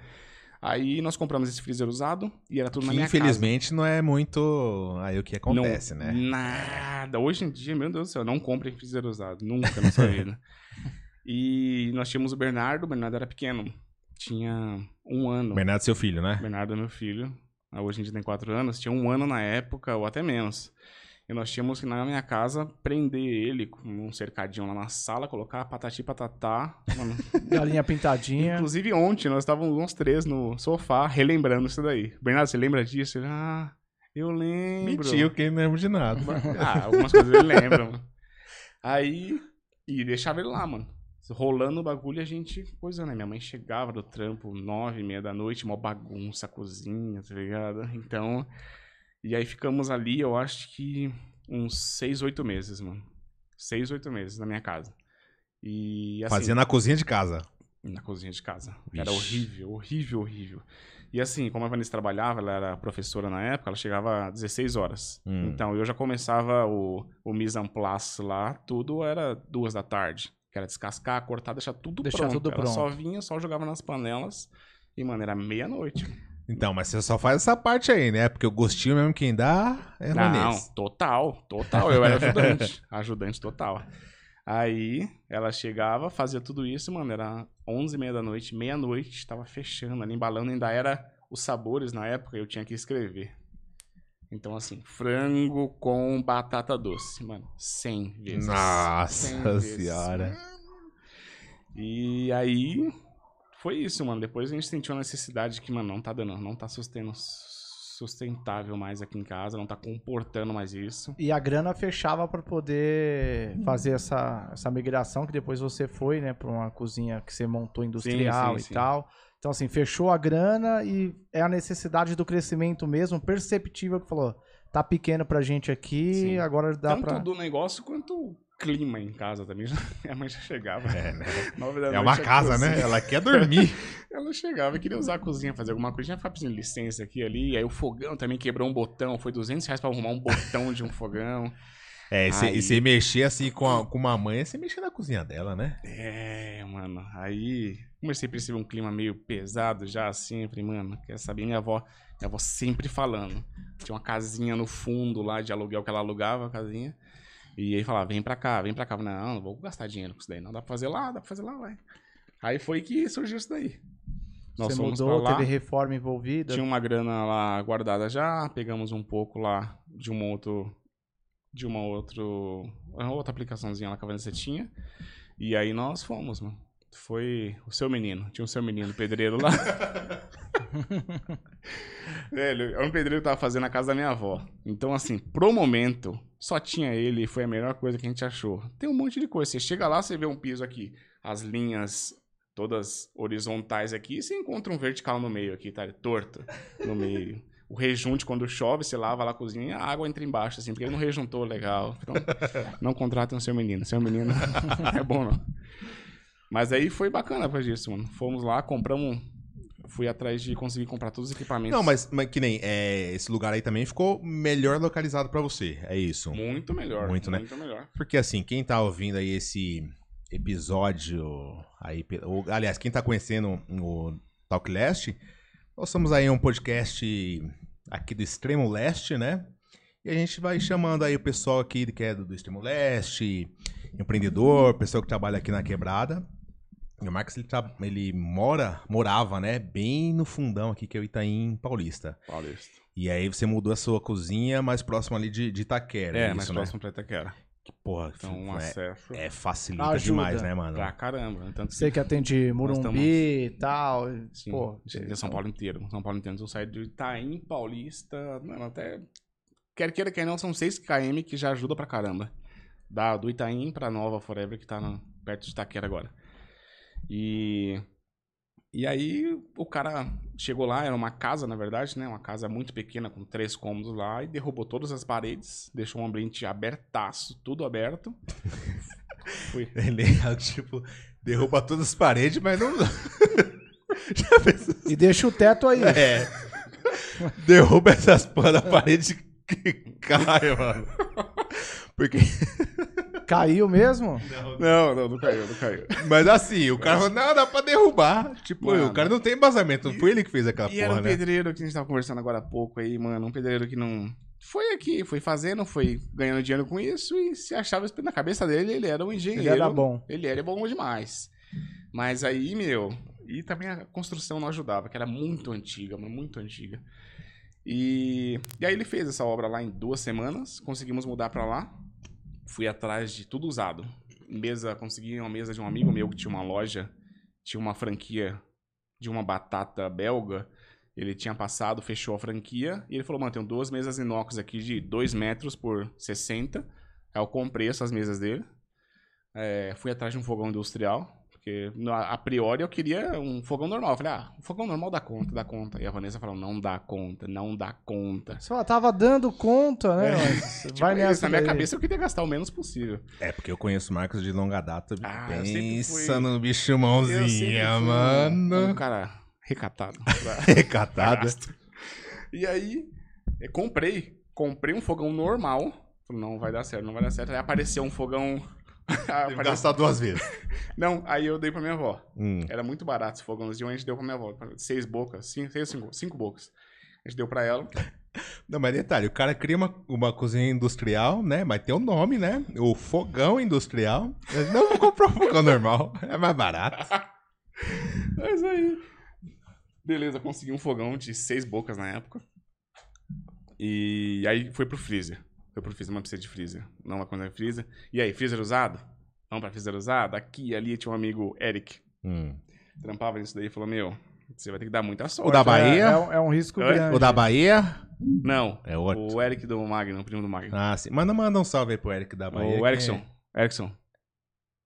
Aí nós compramos esse freezer usado e era tudo na Que minha casa. infelizmente não é muito aí o que acontece, Não, né? Nada. Hoje em dia, meu Deus do céu, não comprem freezer usado. Nunca na sua vida. E nós tínhamos o Bernardo, o Bernardo era pequeno. Tinha um ano. Bernardo, seu filho, né? Bernardo é meu filho. Hoje em dia tem quatro anos. Tinha um ano na época, ou até menos. E nós tínhamos que, na minha casa, prender ele com um cercadinho lá na sala, colocar patati patatá. Mano, Galinha pintadinha. Inclusive ontem nós estávamos nós três no sofá relembrando isso daí. Bernardo, você lembra disso? Ele, Ah, eu lembro. Mentiu, que não lembro de nada. Ah, algumas coisas ele lembra, mano. Aí, e deixava ele lá, mano. Rolando o bagulho a gente coisando, né? Minha mãe chegava do trampo nove e meia da noite, mó bagunça, cozinha, tá ligado? Então, e aí ficamos ali, eu acho que uns seis, oito meses, mano. Seis, oito meses na minha casa. E assim... Fazia na cozinha de casa. Na cozinha de casa. Era horrível, horrível, horrível. E assim, como a Vanessa trabalhava, ela era professora na época, ela chegava às 16 horas. Hum. Então, eu já começava o, o mise en place lá, tudo era duas da tarde. Que era descascar, cortar, deixar tudo Deixar pronto. tudo ela pronto. só vinha, só jogava nas panelas. E, mano, era meia-noite. Então, mas você só faz essa parte aí, né? Porque o gostinho mesmo quem dá é Não, Vanessa. total, total. Eu era ajudante. ajudante total. Aí ela chegava, fazia tudo isso, mano. Era 11 e meia da noite, meia-noite, tava fechando ali, embalando. Ainda era os sabores na época, eu tinha que escrever. Então, assim, frango com batata doce, mano. 100 vezes. 100 Nossa vezes. senhora. E aí foi isso, mano. Depois a gente sentiu a necessidade que, mano, não tá dando, não tá sustendo, sustentável mais aqui em casa, não tá comportando mais isso. E a grana fechava pra poder fazer essa, essa migração que depois você foi, né, pra uma cozinha que você montou industrial sim, e sim. tal. Então, assim, fechou a grana e é a necessidade do crescimento mesmo, perceptível, que falou, tá pequeno pra gente aqui, Sim. agora dá Tanto pra... do negócio quanto clima em casa também. Minha mãe já chegava. É, né? Nove da É noite, uma casa, cozinha- né? Ela quer dormir. É ela chegava e queria usar a cozinha, fazer alguma coisa. Já ficava pedindo licença aqui ali. Aí o fogão também quebrou um botão. Foi 200 reais pra arrumar um botão de um fogão. É, e você- Aí- você mexer assim com, a- com uma mãe, você mexer na cozinha dela, né? É, mano. Aí comecei a perceber um clima meio pesado já assim. Falei, mano, quer saber? Minha avó, minha avó sempre falando. Tinha uma casinha no fundo lá de aluguel que ela alugava, a casinha. E aí falava, vem pra cá, vem pra cá. Falei, Não, não vou gastar dinheiro com isso daí. Não dá pra fazer lá, dá pra fazer lá, vai. Aí foi que surgiu isso daí. Nós Você mudou, lá. teve reforma envolvida. Tinha uma grana lá guardada já, pegamos um pouco lá de um outro de uma outro uma outra aplicaçãozinha lá que a Vanessa tinha. E aí nós fomos, mano. Foi o seu menino, tinha o seu menino pedreiro lá. Velho, é um pedreiro que tava fazendo a casa da minha avó. Então, assim, pro momento, só tinha ele e foi a melhor coisa que a gente achou. Tem um monte de coisa. Você chega lá, você vê um piso aqui, as linhas todas horizontais aqui, e você encontra um vertical no meio aqui, tá? Torto no meio. O rejunte, quando chove, você lava lá a cozinha, a água entra embaixo, assim, porque ele não rejuntou legal. Então, não contratem o seu menino. Seu menino é bom, não. Mas aí foi bacana depois disso, mano. Fomos lá, compramos. Fui atrás de conseguir comprar todos os equipamentos. Não, mas, mas que nem, é, esse lugar aí também ficou melhor localizado pra você, é isso. Muito melhor. Muito, né? Muito melhor. Porque assim, quem tá ouvindo aí esse episódio aí, ou, aliás, quem tá conhecendo o Talk Leste, nós somos aí um podcast aqui do Extremo Leste, né? E a gente vai chamando aí o pessoal aqui que é do, do Extremo Leste, empreendedor, pessoal que trabalha aqui na quebrada. E o Marcos, ele, tra- ele mora, morava, né, bem no fundão aqui, que é o Itaim Paulista. Paulista. E aí você mudou a sua cozinha mais próximo ali de, de Itaquera, É, isso, mais né? próximo pra Itaquera. Que, porra, Então, um é, acesso é, facilita Ajuda. demais, né, mano? pra caramba. né? Tanto Você que atende Morumbi e tal. Sim, Pô, de São Paulo inteiro. São Paulo inteiro. Eu saí de Itaim, Paulista, mano, até... Quer queira, quer não, são 6 km que já ajuda pra caramba. Da, do Itaim pra Nova Forever, que tá na- perto de Itaquera agora. E... E aí o cara chegou lá, era uma casa, na verdade, né? Uma casa muito pequena, com três cômodos lá, e derrubou todas as paredes, deixou um ambiente abertaço, tudo aberto. Fui. Ele é, tipo, derruba todas as paredes, mas não. E deixa o teto aí. É. Derruba essas porra da parede que cai, mano. Porque. Caiu mesmo? Não, não, não caiu, não caiu. Mas assim, o cara falou, não, dá pra derrubar. Tipo, Mano. o cara não tem embasamento. Não foi ele que fez aquela E era porra, um né? pedreiro que a gente tava conversando agora há pouco aí, mano. Um pedreiro que não. Foi aqui, foi fazendo, foi ganhando dinheiro com isso e se achava na cabeça dele, ele era um engenheiro. Ele era bom. Ele era bom demais. Mas aí, meu. E também a construção não ajudava, que era muito antiga, muito antiga. E, e aí ele fez essa obra lá em duas semanas, conseguimos mudar pra lá. Fui atrás de tudo usado. Mesa, consegui uma mesa de um amigo meu que tinha uma loja, tinha uma franquia de uma batata belga. Ele tinha passado, fechou a franquia e ele falou: Mano, tenho duas mesas inox aqui de 2 metros por 60. Aí eu comprei essas mesas dele. É, fui atrás de um fogão industrial. Porque no- a priori eu queria um fogão normal. Eu falei, ah, um fogão normal dá conta, dá conta. E a Vanessa falou, não dá conta, não dá conta. Você fala, tava dando conta, né? Mas Tipo, vai isso, nessa na minha cabeça eu queria gastar o menos possível. É, porque eu conheço o Marcos de longa data. Ah, sempre fui- pensa no bicho mãozinha, fui mano. Um cara recatado. Recatada. gasto. E aí, eu comprei. Comprei um fogão normal. Falei, não vai dar certo, não vai dar certo. Aí apareceu um fogão. Teve que gastar duas vezes. Não, aí eu dei pra minha avó. Hum. Era muito barato esse fogãozinho, a gente deu pra minha avó. Seis bocas, cinco, seis, cinco, cinco bocas. A gente deu pra ela. Não, mas detalhe, o cara cria uma, uma cozinha industrial, né? Mas tem o nome, né? O fogão industrial. Eu não vou comprar um fogão normal. É mais barato. Mas aí. Beleza, consegui um fogão de seis bocas na época. E aí foi pro freezer. Pro freezer, mas precisa de freezer. Não vai quando é freezer. E aí, freezer usado? Vamos pra freezer usado? Aqui e ali tinha um amigo, Eric, Hum. trampava nisso daí e falou: Meu, você vai ter que dar muita sorte. O da Bahia? É, é um, é um risco Oi? grande. O da Bahia? Não. É outro. O Eric do Magno, o primo do Magno. Ah, sim. Manda, manda um salve aí pro Eric da Bahia. o Erickson. Erickson.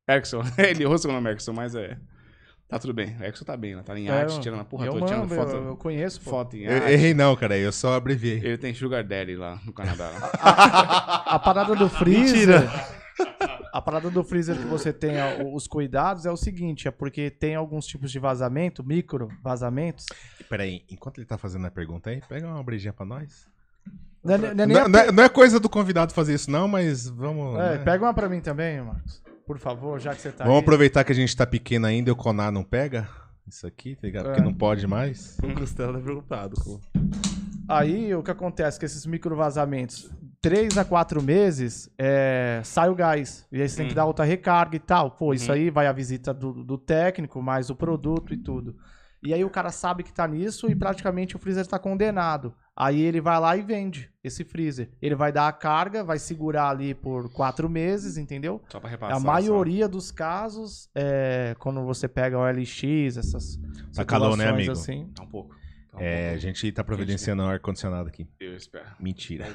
Erickson. Ele errou seu nome, Erickson, mas é. Tá tudo bem. O Erickson tá bem, né? Tá em É, arte, tirando a porra eu toda, tirando foto. eu, eu conheço, pô. Foto em Eu arte. errei não, cara. Eu só abreviei. Ele tem Sugar Daddy lá no Canadá. A parada do freezer. A parada do freezer que você tem os cuidados é o seguinte, é porque tem alguns tipos de vazamento, micro vazamentos. Peraí, enquanto ele tá fazendo a pergunta aí, pega uma brejinha pra nós. Não é, não é a- não é, não é coisa do convidado fazer isso, não, mas vamos. É, né? pega uma pra mim também, Marcos. Por favor, já que você tá Vamos aí. aproveitar que a gente tá pequeno ainda e o Conar não pega isso aqui, tá ligado? Porque É. não pode mais. O Costela tá preocupado com. Aí o que acontece com esses micro vazamentos? Três a quatro meses é, sai o gás. E aí você tem que Hum. dar outra recarga e tal. Pô, isso Uhum. aí vai a visita do, do técnico, mais o produto e tudo. E aí o cara sabe que tá nisso e praticamente o freezer tá condenado. Aí ele vai lá e vende esse freezer. Ele vai dar a carga, vai segurar ali por quatro meses, entendeu? Só pra repassar. a maioria dos casos, é, quando você pega o LX, essas Tá calor, né, amigo? assim, Tá um pouco. Tá um É, a pouco. gente tá providenciando o ar-condicionado aqui. Eu espero. Mentira.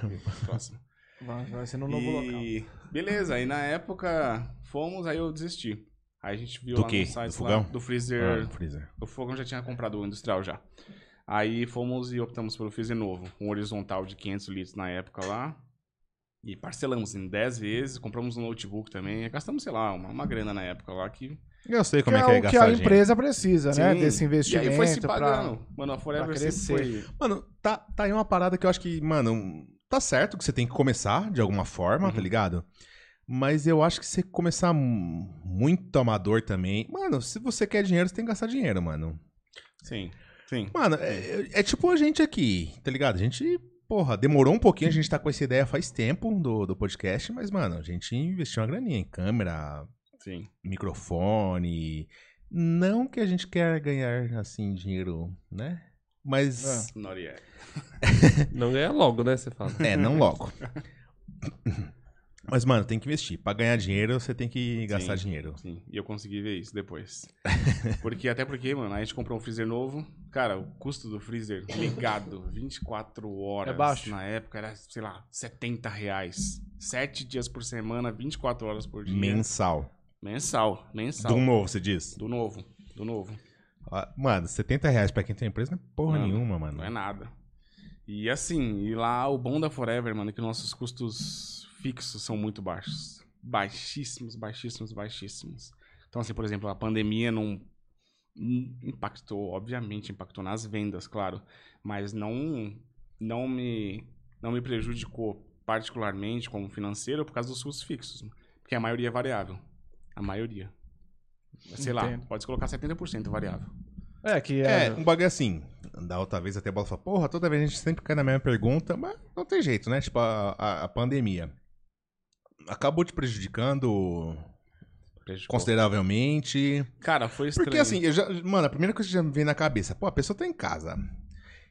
Próximo. vai, vai ser no novo local. E beleza, aí na época fomos, aí eu desisti. Aí a gente viu Do lá quê? no site Do lá, fogão? do freezer. Ah, freezer. O fogão já tinha comprado o industrial já. Aí fomos e optamos pelo freezer novo, um horizontal de 500 litros na época lá. E parcelamos em 10 vezes, compramos um notebook também. Gastamos, sei lá, uma, uma grana na época lá que. Eu sei Que como é é, que é que gastar a dinheiro. empresa precisa, né? Sim. Desse E investimento. aí foi se pra- pagando. Mano, a pra Forever crescer. foi. Mano, tá, tá aí uma parada que eu acho que, mano, tá certo que você tem que começar de alguma forma, tá Uhum. ligado? Mas eu acho que você começar mu- muito amador também. Mano, se você quer dinheiro, você tem que gastar dinheiro, mano. Sim, sim. Mano, é, é tipo a gente aqui, tá ligado? A gente, porra, demorou um pouquinho, a gente tá com essa ideia faz tempo do, do podcast, mas, mano, a gente investiu uma graninha em câmera, Sim. microfone. Não que a gente quer ganhar, assim, dinheiro, né? Mas. É. Not yet. Não ganha logo, né? Você fala. É, não logo. Mas, mano, tem que investir. Pra ganhar dinheiro, você tem que gastar Sim. dinheiro. Sim, e eu consegui ver isso depois. Porque, até porque, mano, a gente comprou um freezer novo. Cara, o custo do freezer ligado 24 horas É baixo. na época era, sei lá, 70 reais. 7 dias por semana, 24 horas por dia. Mensal. Mensal, mensal. Do novo, você diz? Do novo, do novo. Ah, Mano, 70 reais pra quem tem empresa não é porra Mano, nenhuma, mano. Não é nada. E assim, e lá o bom da Forever, mano, é que nossos custos fixos são muito baixos. Baixíssimos, baixíssimos, baixíssimos. Então, assim, por exemplo, a pandemia não impactou, obviamente, impactou nas vendas, claro, mas não não me não me prejudicou particularmente como financeiro por causa dos custos fixos, porque a maioria é variável. A maioria. Sei lá, Entendo. pode colocar 70% variável. É, que É, é. um bagulho assim. Da outra vez até a bola falou, porra, toda vez a gente sempre cai na mesma pergunta, mas não tem jeito, né? Tipo, a, a- a pandemia acabou te prejudicando Prejudicou. consideravelmente. Cara, foi estranho. Porque assim, eu já, mano, a primeira coisa que já me vem na cabeça, pô, a pessoa tá em casa.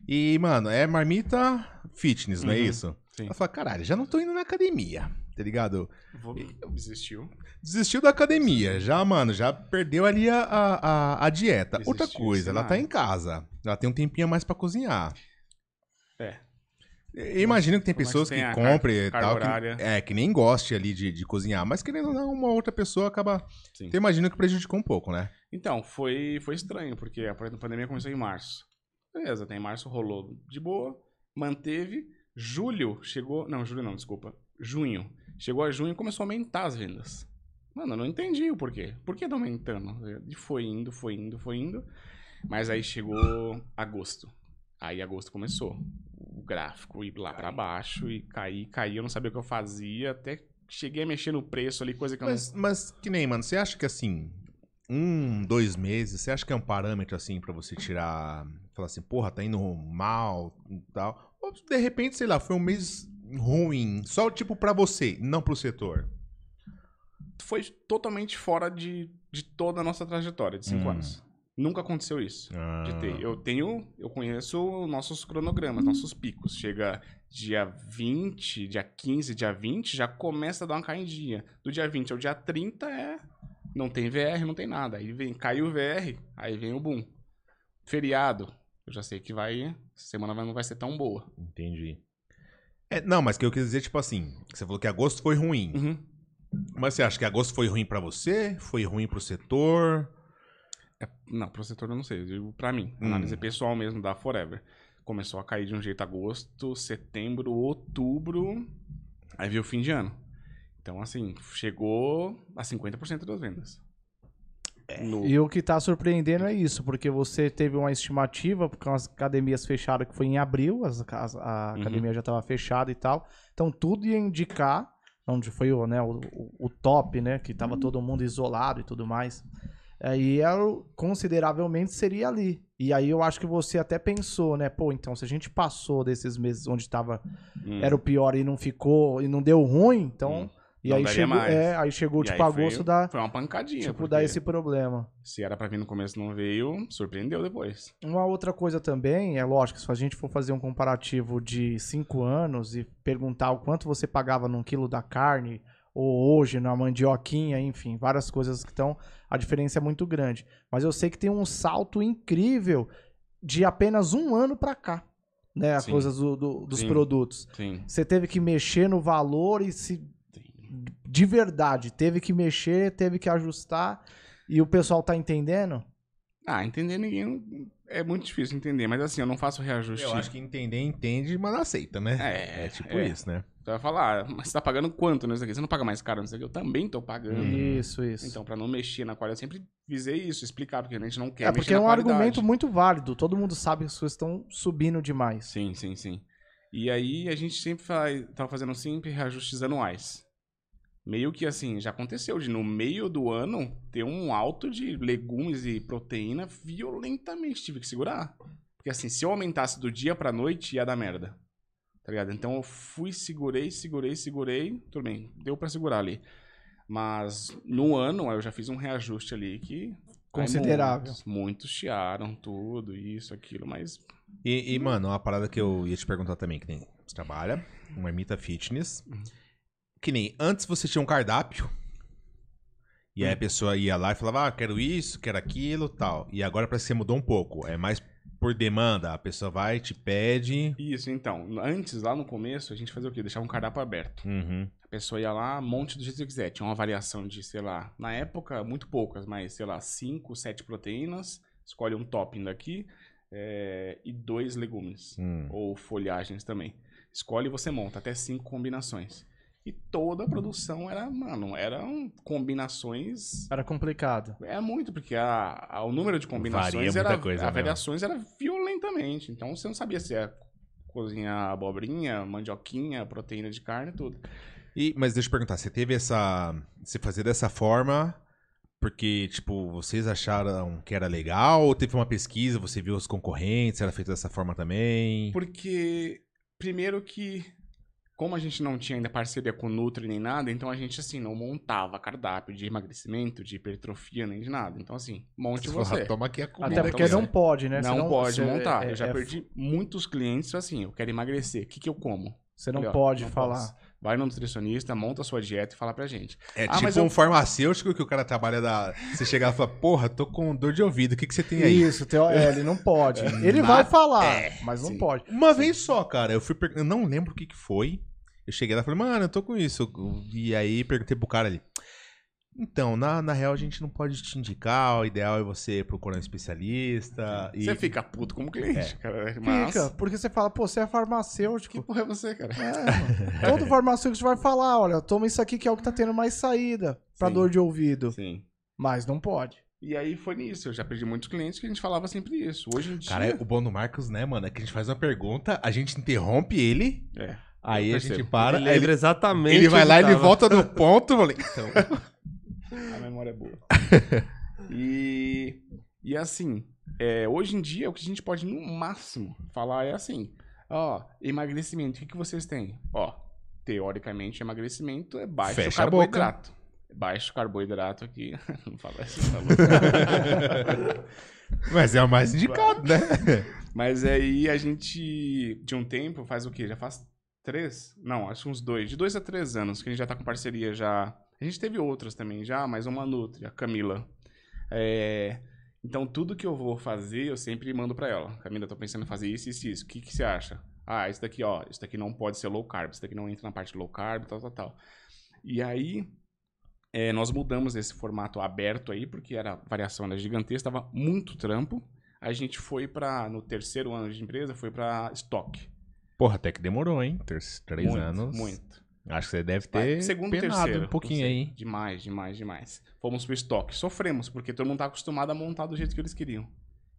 E, mano, é marmita fitness, não é Uhum, isso? sim. Ela fala, caralho, já não tô indo na academia, tá ligado? Vou... Desistiu. Desistiu da academia, já, mano, já perdeu ali a, a, a- dieta. Desistiu, Outra coisa, ela tá em casa, ela tem um tempinho a mais pra cozinhar. Eu imagino que tem pessoas que que, tenha comprem e tal, que, é, que nem goste ali de, de cozinhar, mas querendo ou não, uma outra pessoa acaba. Sim. Então, imagino que prejudicou um pouco, né? Então, foi, foi estranho, porque a pandemia começou em março. Beleza, até em março rolou de boa, manteve. Julho chegou. Não, julho não, desculpa. Junho. Chegou a junho e começou a aumentar as vendas. Mano, eu não entendi o porquê. Por que tá aumentando? E foi indo, foi indo, foi indo. Mas aí chegou agosto. Aí agosto começou. Gráfico ir lá pra baixo e cair, cair. Eu não sabia o que eu fazia. Até cheguei a mexer no preço ali, coisa que eu Mas, mas que nem, mano, você acha que assim, um, dois meses, você acha que é um parâmetro assim pra você tirar, falar assim, porra, tá indo mal e tal? Ou de repente, sei lá, foi um mês ruim, só tipo pra você, não pro setor. foi totalmente fora de, de toda a nossa trajetória de cinco Hum. anos. Nunca aconteceu isso. De Ah, ter. Eu tenho, eu conheço nossos cronogramas, nossos picos. Chega dia 20, dia 15, dia 20, já começa a dar uma caidinha. Do dia 20 ao dia 30 é. Não tem VR, não tem nada. Aí vem, caiu o VR, aí vem o boom. Feriado. Eu já sei que vai. Semana não vai ser tão boa. Entendi. É, não, mas que eu quis dizer, tipo assim, você falou que agosto foi ruim. Uhum. Mas você acha que agosto foi ruim pra você? Foi ruim pro setor? Não, pro setor eu não sei. Eu digo pra mim. Hum. Análise pessoal mesmo da Forever. Começou a cair de um jeito agosto, setembro, outubro. Aí veio o fim de ano. Então, assim, chegou a 50% das vendas. No- E o que tá surpreendendo é isso, porque você teve uma estimativa, porque as academias fecharam, que foi em abril, as, as- a Uhum. academia já estava fechada e tal. Então tudo ia indicar, onde foi o, né, o, o- o top, né? Que tava todo mundo isolado e tudo mais. Aí era, o- consideravelmente seria ali. E aí eu acho que você até pensou, né? Pô, então se a gente passou desses meses onde tava, Hum. era o pior e não ficou, e não deu ruim, então. Hum. E aí chegou, é, aí chegou E tipo aí agosto foi, da. Foi uma pancadinha. Tipo, dar esse problema. Se era pra vir no começo e não veio, surpreendeu depois. Uma outra coisa também, é lógico, se a gente for fazer um comparativo de cinco anos e perguntar o quanto você pagava num quilo da carne, ou hoje na mandioquinha, enfim, várias coisas que estão, a diferença é muito grande. Mas eu sei que tem um salto incrível de apenas um ano pra cá, né, as Sim. coisas do- do- dos Sim. produtos. Sim. Você teve que mexer no valor e se de verdade teve que mexer, teve que ajustar e o pessoal tá entendendo? Ah, entender ninguém. É muito difícil entender, mas assim, eu não faço reajuste. Eu acho que entender, entende, mas não aceita, né? É, É tipo é. isso, né? Você vai falar, ah, mas você tá pagando quanto nisso aqui? Você não paga mais caro nisso aqui? Eu também tô pagando. Isso, isso. Então, pra não mexer na qualidade, eu sempre visei isso, explicar, porque a gente não quer É, porque é um qualidade. argumento muito válido. Todo mundo sabe que as coisas estão subindo demais. Sim, sim, sim. E aí a gente sempre faz, tava fazendo sempre reajustes anuais. Meio que assim, já aconteceu de no meio do ano ter um alto de legumes e proteína violentamente. Tive que segurar. Porque assim, se eu aumentasse do dia pra noite, ia dar merda. Tá ligado? Então eu fui, segurei, segurei, segurei. Tudo bem, deu pra segurar ali. Mas no ano eu já fiz um reajuste ali que. Considerável. Muitos, muitos chiaram tudo, isso, aquilo, mas E, e, mano, uma parada que eu ia te perguntar também, que nem você trabalha, uma ermita fitness, Uhum. que nem antes você tinha um cardápio, e aí a Hum. pessoa ia lá e falava, ah, quero isso, quero aquilo, tal. E agora parece que você mudou um pouco, é mais por demanda, a pessoa vai, te pede... Isso, então. Antes, lá no começo, a gente fazia o quê? Deixava um cardápio aberto. Uhum. A pessoa ia lá, monte do jeito que quiser. Tinha uma variação de, sei lá, na época, muito poucas, mas, sei lá, 5, 7 proteínas. Escolhe um topping daqui é, e dois legumes. Hum. Ou folhagens também. Escolhe e você monta até cinco combinações. E toda a produção era, mano, eram combinações Era complicado. é muito, porque a, a- o número de combinações Varia muita era. coisa a mesmo. variações era violentamente. Então você não sabia se ia cozinhar abobrinha, mandioquinha, proteína de carne, tudo. E, mas deixa eu perguntar, você teve essa... Você fazia dessa forma porque, tipo, vocês acharam que era legal? Ou teve uma pesquisa, você viu os concorrentes, era feito dessa forma também? Porque, primeiro que, como a gente não tinha ainda parceria com o Nutri nem nada, então a gente, assim, não montava cardápio de emagrecimento, de hipertrofia, nem de nada. Então, assim, monte Você você. fala, "Ah, toma aqui a comida. Até porque não pode, né? Não Senão pode montar. é- eu já é- perdi muitos clientes assim, eu quero emagrecer. O que, que eu como? Você não pode não falar. posso. Vai no nutricionista, monta a sua dieta e fala pra gente. É Ah, tipo mas um eu- farmacêutico que o cara trabalha da. Você chegar e falar, porra, tô com dor de ouvido, o que, que você tem aí? Isso, teo- é, ele não pode. Ele vai falar, mas não sim. pode. Uma vez só, cara, eu fui per... eu não lembro o que, que foi. Eu cheguei lá e falei, mano, eu tô com isso. E aí perguntei pro cara ali. Então, na, na real, a gente não pode te indicar, o ideal é você procurar um especialista. E... Você fica puto como cliente, cara. Mas... Fica, porque você fala, pô, você é Que farmacêutico. porra é você, cara? É, mano. Todo farmacêutico vai falar, olha, toma isso aqui que é o que tá tendo mais saída pra Sim. dor de ouvido. Sim. Mas não pode. E aí foi nisso. Eu já perdi muitos clientes que a gente falava sempre isso. Hoje em dia. Cara, o bom do Marcos, né, mano, é que a gente faz uma pergunta, a gente interrompe ele, É. aí a gente para, Ele aí lembra exatamente. ele vai lá, ele tava. volta no ponto, falei, então, A memória é boa. e, e assim, é, hoje em dia, o que a gente pode, no máximo, falar é assim: ó, emagrecimento, o que, que vocês têm? Ó, teoricamente, emagrecimento é baixo Fecha a boca. carboidrato. Baixo carboidrato aqui. Não fala assim, tá louco? mas é o mais indicado, né? Mas aí a gente, de um tempo, faz o quê? Já faz três? Não, acho uns dois. De dois a três anos que a gente já tá com parceria já. A gente teve outras também já, mas uma Nutri, a Camila. É, Então, tudo que eu vou fazer, eu sempre mando pra ela. Camila, tô pensando em fazer isso, isso, isso. O que, que você acha? Ah, isso daqui, ó. Isso daqui não pode ser low carb. Isso daqui não entra na parte low carb, tal, tal, tal. E aí, é, nós mudamos esse formato aberto aí, porque era, a variação era gigantesca, tava muito trampo. A gente foi pra, no terceiro ano de empresa, foi pra estoque. Porra, até que demorou, hein? Ter- Três muito, anos. Muito. Acho que você deve Vai, ter segundo, penado terceiro. um pouquinho aí. Demais, demais, demais. Fomos pro estoque. Sofremos, porque todo mundo tá acostumado a montar do jeito que eles queriam.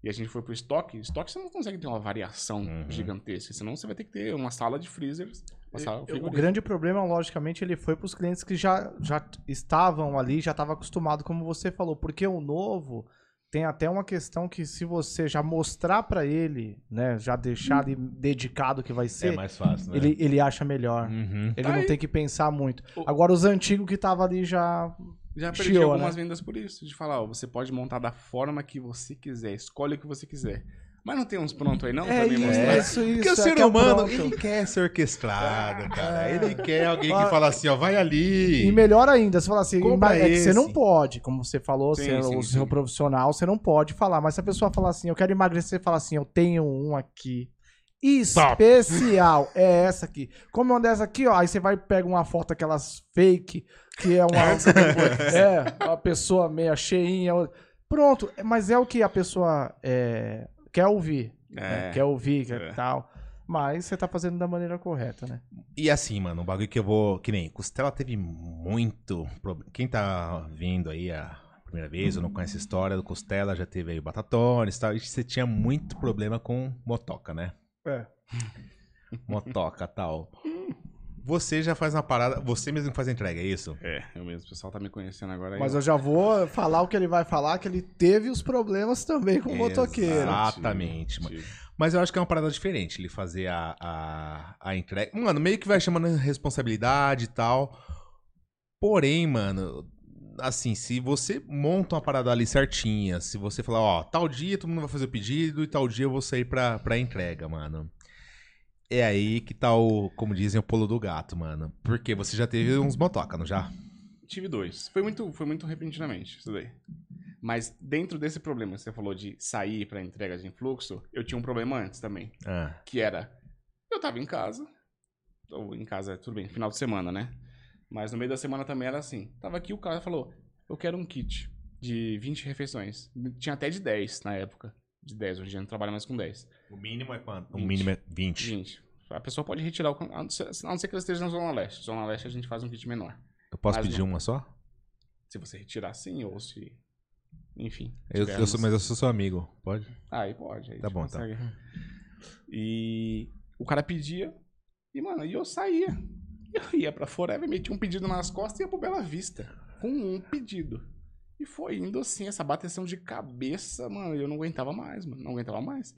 E a gente foi pro estoque. Estoque você não consegue ter uma variação Uhum. gigantesca. Senão você vai ter que ter uma sala de freezers. Uma sala O frigorífica. grande problema, logicamente, ele foi para os clientes que já, já estavam ali, já estavam acostumados, como você falou, porque o novo tem até uma questão que se você já mostrar para ele, né, já deixar ali dedicado que vai É ser, mais fácil, né? ele, ele acha melhor. Uhum. Ele Tá não aí. tem que pensar muito. Agora, os antigos que estavam ali já. Já perdi Chiou, algumas né? vendas por isso. De falar, ó, você pode montar da forma que você quiser. Escolhe o que você quiser. Mas não tem uns prontos aí não? É pra me mostrar? isso, isso. Porque o é ser é humano, pronto. ele quer ser orquestrado, cara. É. Ele quer alguém que Ah. fala assim, ó, vai ali. E melhor ainda, você fala assim, Compra é que você não pode, como você falou, Sim, você é sim, o sim. seu profissional, você não pode falar. Mas se a pessoa falar assim, eu quero emagrecer, fala assim, eu tenho um aqui. Especial, é essa aqui. Como é uma dessa aqui, ó. Aí você vai e pega uma foto aquelas fake, que é uma. é, uma pessoa meia cheinha. Pronto, mas é o que a pessoa é, quer ouvir. né? É. Quer ouvir, quer É. tal. Mas você tá fazendo da maneira correta, né? E assim, mano, um bagulho que eu vou. Que nem, Costela teve muito. Quem tá vindo aí a primeira vez ou não conhece a história do Costela, já teve aí Batatones e tal. E você tinha muito problema com motoca, né? É. Motoca tal. Você já faz uma parada. Você mesmo faz a entrega, é isso? É, eu mesmo. O pessoal tá me conhecendo agora. aí, Mas ó. eu já vou falar o que ele vai falar, que ele teve os problemas também com o motoqueiro. Exatamente, mano. Mas eu acho que é uma parada diferente ele fazer a, a, a entrega. Mano, meio que vai chamando responsabilidade e tal. Porém, mano, assim, se você monta uma parada ali certinha, se você falar, ó, tal dia todo mundo vai fazer o pedido e tal dia eu vou sair pra, pra entrega, mano. É aí que tá o, como dizem, o pulo do gato, mano. Porque você já teve uns motoca, não já? Tive dois. Foi muito, foi muito repentinamente isso daí. Mas dentro desse problema que você falou de sair pra entrega de influxo, eu tinha um problema antes também. Ah, Que era, eu tava em casa, ou em casa, tudo bem, final de semana, né? Mas no meio da semana também era assim. Tava aqui, o cara falou, eu quero um kit de 20 refeições. Tinha até de 10 na época. De 10, hoje em dia não trabalha mais com 10. o mínimo é quanto? O 20. mínimo é 20. 20. A pessoa pode retirar, o, a não ser a não ser que ela esteja na Zona Leste. Zona Leste a gente faz um kit menor. Eu posso Mas pedir não. uma só? Se você retirar sim, ou se... Enfim. Eu, eu sou, mas eu sou seu amigo, pode? Aí pode. Aí Tá a gente bom, tá. consegue. E o cara pedia, e mano, e eu saía. Eu ia pra Forever, metia um pedido nas costas e ia pro Bela Vista. Com um pedido. E foi indo assim, essa bateção de cabeça, mano, eu não aguentava mais, mano. Não aguentava mais.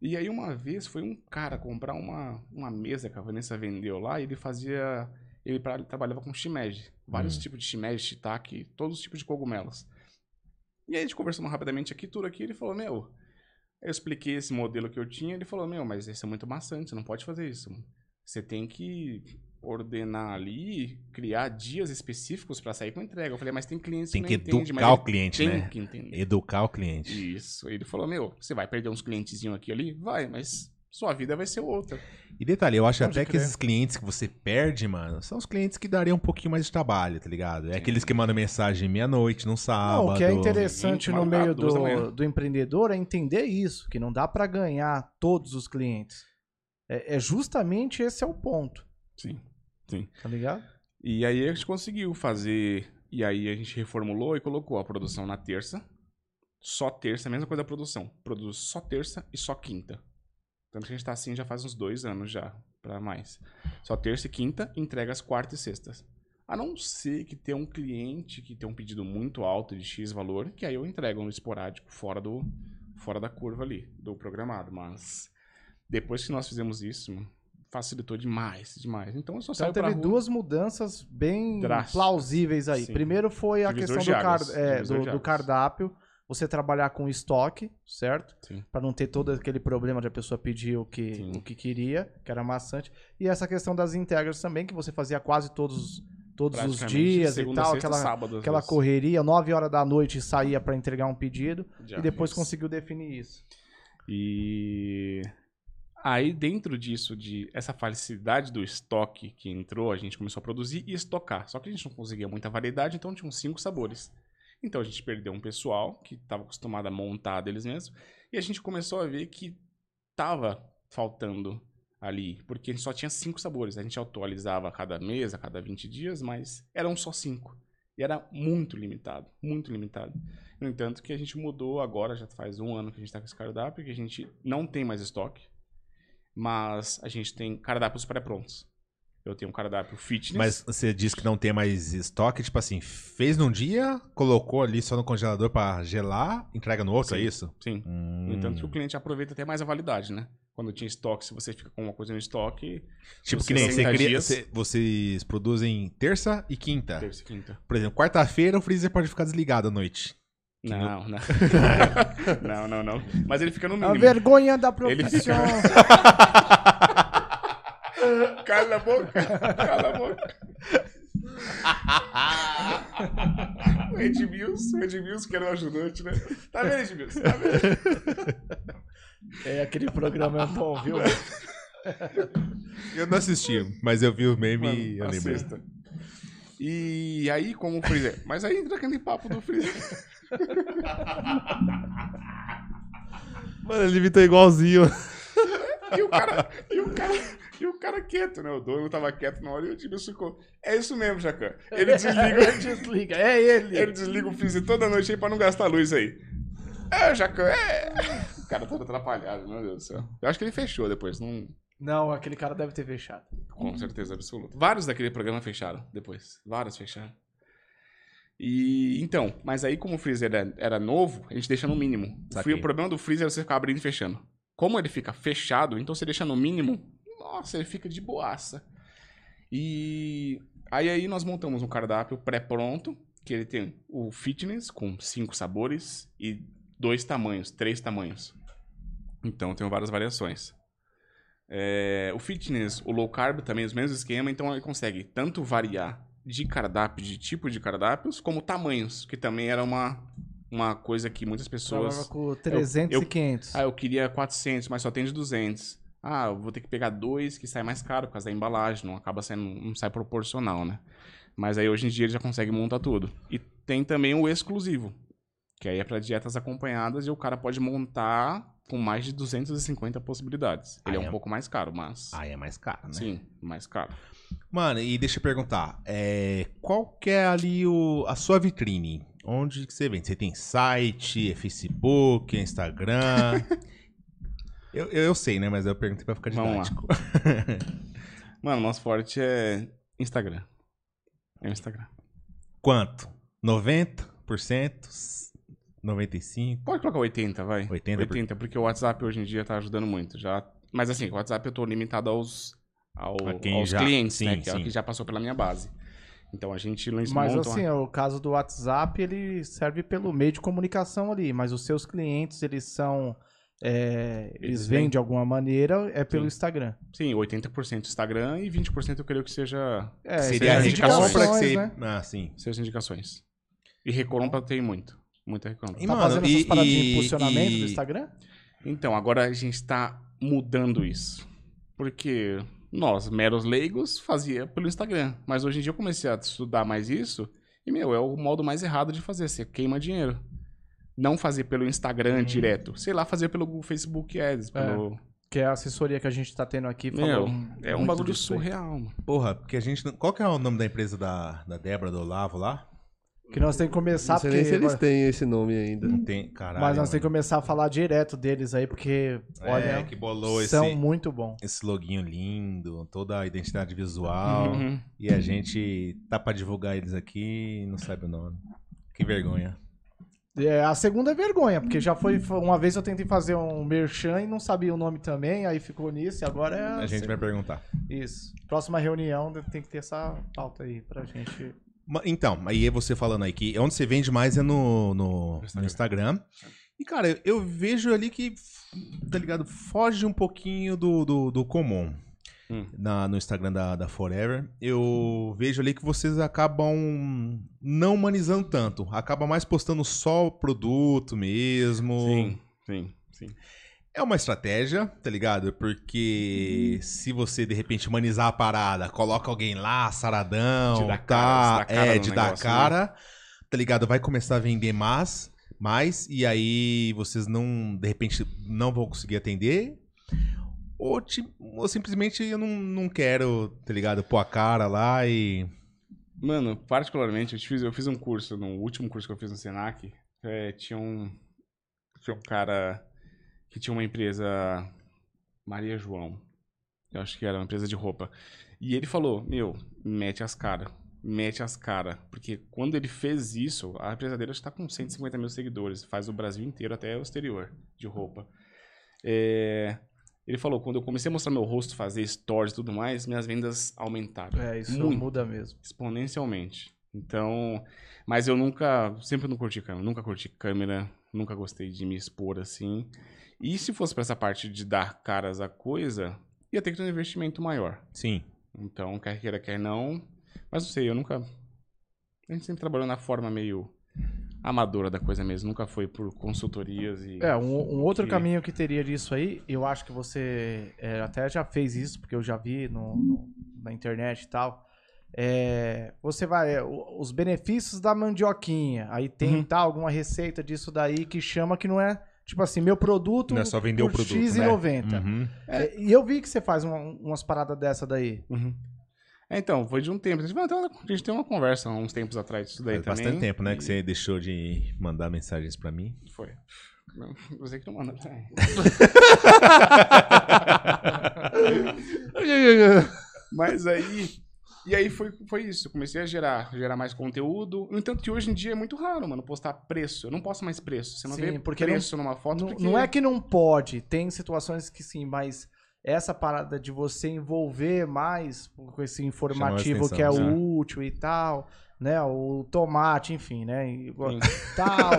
E aí uma vez foi um cara comprar uma, uma mesa que a Vanessa vendeu lá e ele fazia. Ele, pra- ele trabalhava com shimeji. Vários Hum. tipos de shimeji, shiitake, todos os tipos de cogumelos. E aí a gente conversando rapidamente aqui, tudo aqui, ele falou, meu, eu expliquei esse modelo que eu tinha, ele falou, meu, mas esse é muito maçante, você não pode fazer isso. Você tem que ordenar ali, criar dias específicos pra sair com entrega. Eu falei, mas tem clientes Tem que que não entendem, mas educar o cliente, tem né? que entender. Educar o cliente. Isso. Ele falou, meu, você vai perder uns clientezinhos aqui ali? Vai, mas sua vida vai ser outra. E detalhe, eu acho Pode até que crer. esses clientes que você perde, mano, são os clientes que dariam um pouquinho mais de trabalho, tá ligado? É aqueles que mandam mensagem meia-noite, num sábado. Não, o que é interessante no meio do, do empreendedor é entender isso, que não dá pra ganhar todos os clientes. É, é justamente esse é o ponto, Sim. tá ligado? E aí a gente conseguiu fazer. E aí a gente reformulou e colocou a produção na terça. Só terça, a mesma coisa da produção. Produz só terça e só quinta. Tanto que a gente tá assim já faz uns dois anos já, pra mais. Só terça e quinta, entrega as quartas e sextas. A não ser que tenha um cliente que tem um pedido muito alto de X valor, que aí eu entrego um esporádico fora do fora da curva ali, do programado. Mas depois que nós fizemos isso, facilitou demais, demais. Então eu só Então teve duas mudanças bem Drásticas. plausíveis aí. Sim. Primeiro foi a Divisor questão do, car- é, do- do cardápio, você trabalhar com estoque, certo? Pra não ter todo aquele problema de a pessoa pedir o que, Sim. o que queria, que era maçante. E essa questão das integras também, que você fazia quase todos, todos os dias e tal, sexta, aquela, sábado, aquela vezes. correria, 9 horas da noite saía pra entregar um pedido Já e depois fiz. conseguiu definir isso. E aí dentro disso de essa facilidade do estoque que entrou, a gente começou a produzir e estocar. Só que a gente não conseguia muita variedade, então tinha uns cinco sabores. Então a gente perdeu um pessoal que estava acostumado a montar deles mesmos e a gente começou a ver que tava faltando ali, porque a gente só tinha cinco sabores. A gente atualizava a cada mês, a cada 20 dias, mas eram só cinco. E era muito limitado, muito limitado. No entanto, que a gente mudou agora, já faz um ano que a gente está com esse cardápio, que a gente não tem mais estoque, mas a gente tem cardápios pré-prontos. Eu tenho um cardápio fitness. Mas você disse que não tem mais estoque, tipo assim, fez num dia, colocou ali só no congelador pra gelar, entrega no outro, Sim. é isso? Sim. Hum. No entanto, que o cliente aproveita até mais a validade, né? Quando tinha estoque, se você fica com uma coisa no estoque, Tipo que nem você 60 cria, dias. você- vocês produzem terça e quinta. terça e quinta. Por exemplo, quarta-feira o freezer pode ficar desligado à noite. Não, não. não, não, não. Mas ele fica no A mínimo. vergonha da Ele profissão. Cala a boca! Cala a boca! o Edmilson, o Edmilson que era o ajudante, né? Tá vendo, Edmilson? Tá vendo? É, aquele programa é bom, viu? Eu não assisti, mas eu vi o meme e eu Mano, lembrei. assista. E aí, como o freezer. Mas aí entra aquele papo do freezer. Mano, ele imitou igualzinho. E o cara, e o cara, e o cara quieto, né? O dono tava quieto na hora e o Edmilson ficou. É isso mesmo, Jacan. Ele desliga, Ele desliga. É ele. ele desliga o freezer toda noite aí pra não gastar luz aí. É, Jacan, é. O cara todo atrapalhado, meu Deus do céu. Eu acho que ele fechou depois, não. Não, aquele cara deve ter fechado. Com certeza absoluta. Vários daquele programa fecharam depois. Vários fecharam. E então, mas aí como o freezer era, era novo, a gente deixa no mínimo. O, Saquei. o problema do freezer é você ficar abrindo e fechando. Como ele fica fechado, então você deixa no mínimo, nossa, ele fica de boaça. E aí, aí nós montamos um cardápio pré-pronto, que ele tem o fitness com cinco sabores e dois tamanhos, três tamanhos. Então tem várias variações. É, o fitness, o low carb também os mesmos esquema, então ele consegue tanto variar de cardápio, de tipo de cardápios, como tamanhos, que também era uma, uma coisa que muitas Trabalhava pessoas... com 300 eu- e 500. Ah, eu queria 400, mas só tem de 200. Ah, eu vou ter que pegar dois que sai mais caro por causa da embalagem, não acaba sendo, não sai proporcional, né? Mas aí hoje em dia ele já consegue montar tudo. E tem também o exclusivo, que aí é para dietas acompanhadas e o cara pode montar com mais de 250 possibilidades. Ele é é? um pouco mais caro, mas Aí é mais caro, né? sim, mais caro. Mano, e deixa eu perguntar, é, qual que é ali o, a sua vitrine? Onde que você vende? Você tem site, é Facebook, é Instagram? eu, eu, eu sei, né? Mas eu perguntei pra ficar didático. Mano, nosso forte é Instagram. É o Instagram. Quanto? 90%? 95%? Pode colocar 80, vai. 80 por- 80, porque o WhatsApp hoje em dia tá ajudando muito. Já... Mas assim, o WhatsApp eu tô limitado aos, ao- aos já- clientes, sim, né? Que é o sim. que já passou pela minha base. Então a gente lança Mas assim, uma... o caso do WhatsApp, ele serve pelo meio de comunicação ali, mas os seus clientes, eles são. é, eles Eles vêm vêm- de alguma maneira, é pelo Sim. Instagram. Sim, 80% Instagram e 20% eu creio que seja É, Seria a as indicações, né? Ah, sim. seus indicações. E recompra tem muito. Muita recompra. E, Tá mano, fazendo essas e- paradinhas de e- impulsionamento e- do Instagram? Então, agora a gente tá mudando isso. Porque nós, meros leigos, fazia pelo Instagram. Mas hoje em dia eu comecei a estudar mais isso. E, meu, é o modo mais errado de fazer. Você queima dinheiro. Não fazer pelo Instagram direto. Sei lá, fazer pelo Facebook Ads. Pelo... Que é a assessoria que a gente tá tendo aqui. Meu, é um bagulho surreal, mano. Porra, porque a gente... não- Qual que é o nome da empresa da, da Débora, do Olavo lá? Que nós temos que começar, Não sei porque... nem se eles têm esse nome ainda. Não tem... Caralho, Mas nós temos que começar a falar direto deles aí, porque, olha, É, que bolou esse... são muito bons. esse loginho lindo, toda a identidade visual. Uhum. E a gente tá pra divulgar eles aqui e não sabe o nome. Que vergonha. É, a segunda é vergonha, porque já foi. foi- Uma vez eu tentei fazer um merchan e não sabia o nome também, aí ficou nisso, e agora é. A gente vai perguntar. Isso. Próxima reunião tem que ter essa pauta aí pra gente. Então, aí é você falando aí que onde você vende mais é no, no, no Instagram. Instagram. E, cara, eu, eu vejo ali que, tá ligado? Foge um pouquinho do, do, do comum. Hum. Na, no Instagram da, da Forever, eu vejo ali que vocês acabam não humanizando tanto. Acaba mais postando só o produto mesmo. Sim, sim, sim. É uma estratégia, tá ligado? Porque se você de repente humanizar a parada, coloca alguém lá, saradão, De dar tá? cara, de dar cara é, de dar né? cara, tá ligado? Vai começar a vender mais, mais, e aí vocês não, de repente, não vão conseguir atender. Ou, ti- ou simplesmente eu não, não quero, tá ligado? Pôr a cara lá e. Mano, particularmente, eu fiz, eu fiz um curso, no último curso que eu fiz no Senac, é, tinha um. Tinha um cara que tinha uma empresa Maria João. Eu acho que era uma empresa de roupa. E ele falou, meu, mete as caras. Mete as caras. Porque quando ele fez isso, a empresa dele está com 150 mil seguidores. Faz o Brasil inteiro até o exterior de roupa. É, Ele falou, quando eu comecei a mostrar meu rosto, fazer stories e tudo mais, minhas vendas aumentaram É, isso Muito. muda mesmo. exponencialmente. Então, mas eu nunca, sempre não curti câmera, nunca curti câmera, nunca gostei de me expor assim. E se fosse pra essa parte de dar caras à coisa, ia ter que ter um investimento maior. Sim. Então, quer queira, quer não. Mas não sei, eu nunca. A gente sempre trabalhou na forma meio amadora da coisa mesmo, nunca foi por consultorias e. É, um, um outro que- caminho que teria disso aí, eu acho que você é, até já fez isso, porque eu já vi no, no- na internet e tal. É, você vai, é, os benefícios da mandioquinha, aí tem Uhum. tá, alguma receita disso daí que chama que não é, tipo assim, meu produto Não é só vender o produto. X e né? 90. Uhum. É, E eu vi que você faz uma- umas paradas dessa daí. Uhum. É, então, foi de um tempo. A gente, uma- a gente tem uma conversa há uns tempos atrás disso daí Faz também. bastante tempo, né? Que e- você deixou de mandar mensagens pra mim. Foi. Não, Você que não manda. É. Mas aí. E aí foi, foi isso. Eu comecei a gerar, gerar mais conteúdo. No entanto, que hoje em dia é muito raro, mano, postar preço. Eu não posto mais preço. Você não Sim, vê porque preço numa foto. Não, porque... não é que não pode, tem situações que sim, mas essa parada de você envolver mais com esse informativo atenção, que é né? útil e tal, né? O tomate, enfim, né? Igual-. Tal.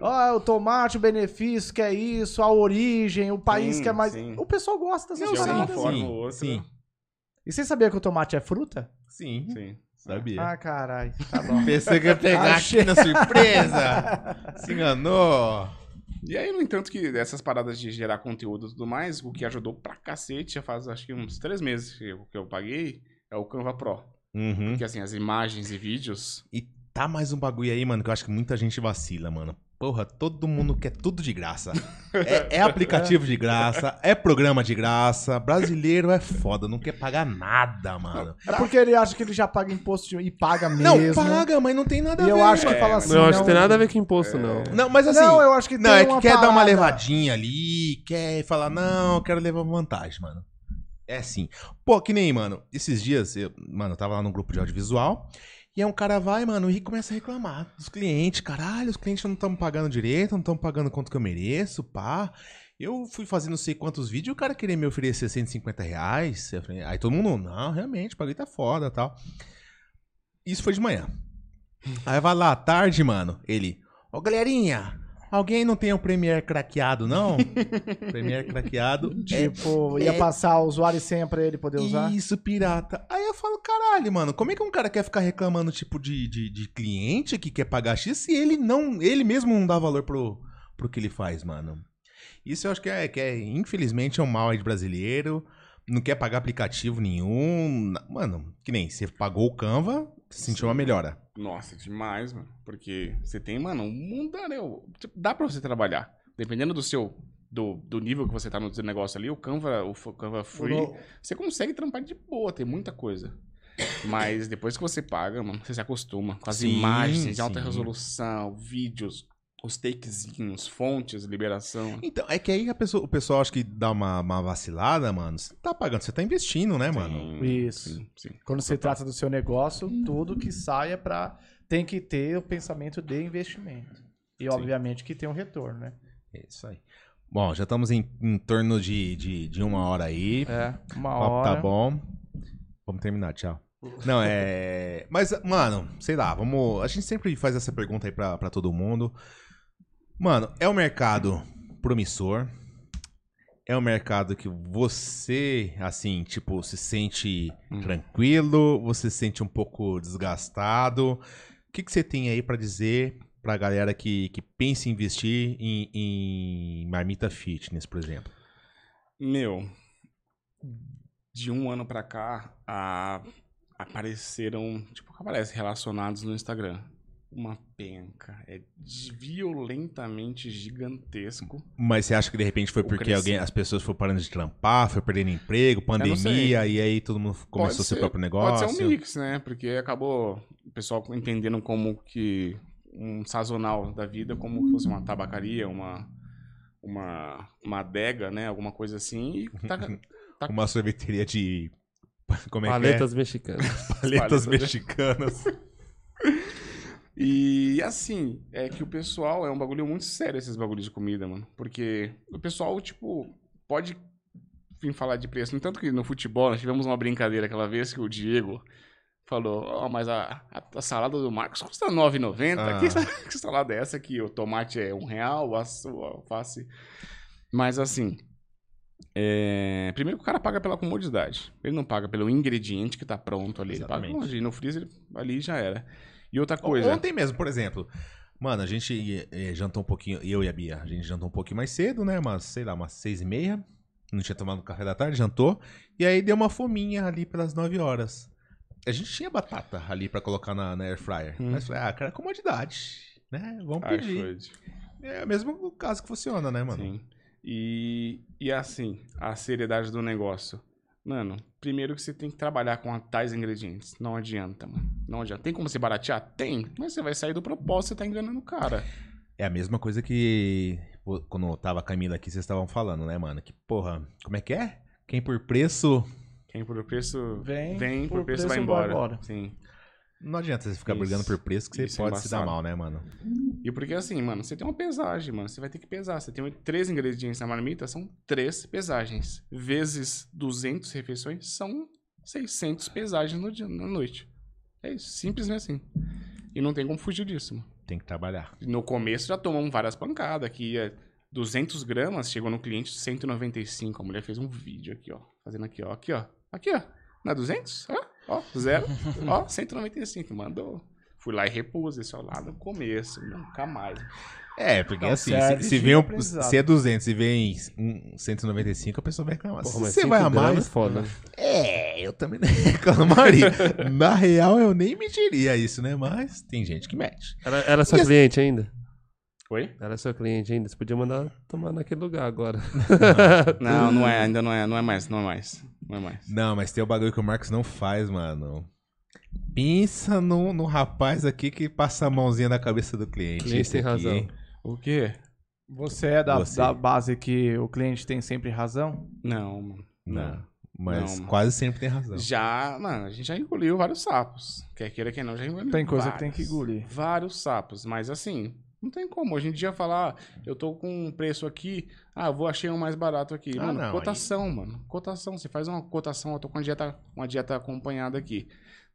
Ó, o tomate, o benefício, que é isso, a origem, o país Sim, que é mais. sim. O pessoal gosta dessas paradas. forma Sim, sim. E você sabia que o tomate é fruta? Sim. Sim. Sabia. Ah, caralho. Tá bom. Pensei que ia pegar Achei. aqui na surpresa. Se enganou. E aí, no entanto, que essas paradas de gerar conteúdo e tudo mais, o que ajudou pra cacete, já faz acho que uns três meses que eu, que eu paguei, é o Canva Pro. Uhum. Porque assim, as imagens e vídeos. E tá mais um bagulho aí, mano, que eu acho que muita gente vacila, mano. Porra, todo mundo quer tudo de graça. É, é aplicativo de graça, é programa de graça. Brasileiro é foda, não quer pagar nada, mano. É porque ele acha que ele já paga imposto de- e paga Não, mesmo. paga, mas não tem nada a E eu ver. acho que É, fala assim. Não, acho não- que tem nada a ver com imposto, não. Não, mas assim. Não, eu acho que Não, tem é que uma quer dar uma parada. levadinha ali, quer falar, não, eu quero levar vantagem, mano. É assim. Pô, que nem, mano, esses dias, eu, mano, eu tava lá no grupo de audiovisual, e aí um cara vai, mano, e começa a reclamar dos clientes. Caralho, os clientes não estão pagando direito, não estão pagando quanto que eu mereço, pá. Eu fui fazer não sei quantos vídeos e o cara queria me oferecer 150 reais. Aí todo mundo, não, realmente, bagulho tá foda tal. Isso foi de manhã. Aí vai lá tarde, mano, ele, ô galerinha, alguém não tem o Premiere craqueado, não? Premiere craqueado. é Tipo, ia é- passar o usuário e senha pra ele poder usar. isso, pirata. Aí eu falo, caralho, mano, como é que um cara quer ficar reclamando, tipo, de, de, de cliente que quer pagar X se ele não. Ele mesmo não dá valor pro, pro que ele faz, mano? Isso eu acho que é, que é infelizmente, é um mal aí de brasileiro. Não quer pagar aplicativo nenhum. Mano, que nem você pagou o Canva, você sentiu uma melhora. Nossa, demais, mano. Porque você tem, mano, um mundo. Né? Tipo, Dá pra você trabalhar. Dependendo do seu. Do, do nível que você tá no seu negócio ali, o Canva, o Canva Free, No- você consegue trampar de boa, tem muita coisa. Mas depois que você paga, mano, você se acostuma com as Sim, imagens de alta sim. resolução, vídeos, os takezinhos, fontes, liberação. Então, é que aí a pessoa, o pessoal acho que dá uma, uma vacilada, mano. Você tá pagando, você tá investindo, né, mano? Sim, Isso. Sim, sim. Quando se trata do seu negócio, tudo que saia para tem que ter o pensamento de investimento. E obviamente que tem um retorno, né? É isso aí. Bom, já estamos em, em torno de, de, de uma hora aí. É, uma hora. tá bom. Vamos terminar, tchau. Não, é. Mas, mano, sei lá, vamos. A gente sempre faz essa pergunta aí pra, pra todo mundo. Mano, é um mercado promissor. É um mercado que você, assim, tipo, se sente Uhum. tranquilo, você se sente um pouco desgastado. O que, que você tem aí pra dizer pra galera que, que pensa em investir em, em marmita fitness, por exemplo? Meu, de um ano pra cá, a- apareceram, tipo, aparece relacionados no Instagram. Uma penca. É violentamente gigantesco. Mas você acha que de repente foi porque alguém, as pessoas foram parando de trampar, foi perdendo emprego, pandemia, e aí todo mundo começou Pode seu ser- próprio negócio? Pode ser um mix, né? Porque acabou o pessoal entendendo como que um sazonal da vida, como se fosse uma tabacaria, uma, uma, uma adega, né? Alguma coisa assim. E tá, tá Uma sorveteria de. Como é Paletas mexicanas. que é? Paletas Paletas mexicanas. E assim, é que o pessoal é um bagulho muito sério esses bagulhos de comida, mano. Porque o pessoal, tipo, pode vir falar de preço. No tanto que no futebol, nós tivemos uma brincadeira aquela vez que o Diego falou, ó, mas a, a, salada do Marcos custa R$ 9,90. Ah. Que, que salada é essa aqui? O tomate é um real, sua alface... Mas assim, é, primeiro que o cara paga pela comodidade. Ele não paga pelo ingrediente que tá pronto ali. Ele paga Exatamente. e no freezer ali já era. E outra coisa... Ontem mesmo, por exemplo. Mano, a gente eh, jantou um pouquinho, eu e a Bia, a gente jantou um pouquinho mais cedo, né? Mas, sei lá, umas seis e meia. Não tinha tomado café da tarde, jantou. E aí deu uma fominha ali pelas nove horas. A gente tinha batata ali pra colocar na, na air fryer. Hum. Mas falei, ah, cara, comodidade, né? Vamos Ai, pedir. É o mesmo caso que funciona, né, mano? Sim. E, e assim, a seriedade do negócio. Mano, primeiro que você tem que trabalhar com tais ingredientes. Não adianta, mano. Não adianta. Tem como você baratear? Tem. Mas você vai sair do propósito, você tá enganando o cara. É a mesma coisa que quando eu tava a Camila aqui, vocês estavam falando, né, mano? Que, porra, como é que é? Quem por preço. Quem por preço Vem, vem, por, por preço, preço vai vai embora. embora. Sim. Não adianta você ficar Isso. brigando por preço, que você é pode se dar mal, né, mano? E porque assim, mano, você tem uma pesagem, mano. Você vai ter que pesar. Você tem três ingredientes na marmita, são três pesagens. Vezes 200 refeições, são 600 pesagens no dia, na noite. É isso, simplesmente assim. E não tem como fugir disso, mano. Tem que trabalhar. No começo já tomamos várias pancadas. Aqui é 200 gramas, chegou no cliente 195. A mulher fez um vídeo aqui, ó. Fazendo aqui, ó. Aqui, ó. Aqui, ó. Não é 200? Ó, ó, zero. ó, 195. Mandou. Fui lá e repus esse ó, lá no começo. Nunca mais. É, porque Não, assim, se, se de vem um, aprendizado. se é 200 e vem um 195, a pessoa vai reclamar. Porra, Se você vai a cinco gramas mais. é foda. É, eu também não reclamaria. Na real, eu nem mediria isso, né? Mas tem gente que mete. Ela, ela é sua E cliente ainda? Oi? Ela é sua cliente ainda? Você podia mandar tomar naquele lugar agora. Não, não é, ainda não é, não é mais, não é mais. Não é mais. Não, mas tem o bagulho que o Marcos não faz, mano. Pensa no, no rapaz aqui que passa a mãozinha na cabeça do cliente. Cliente tem aqui, razão. O quê? Você é da, Você. da base que o cliente tem sempre razão? Não, mano. Não, mas Não. quase sempre tem razão. Já, mano, a gente já engoliu vários sapos. Quer queira, quer não, já engoliu Tem coisa que vários. tem que engolir. Vários sapos, mas assim, não tem como. Hoje em dia falar, ah, eu tô com um preço aqui, ah, vou achei um mais barato aqui. Ah, mano, não, cotação, mano. Cotação. Você faz uma cotação, eu tô com uma dieta, uma dieta acompanhada aqui.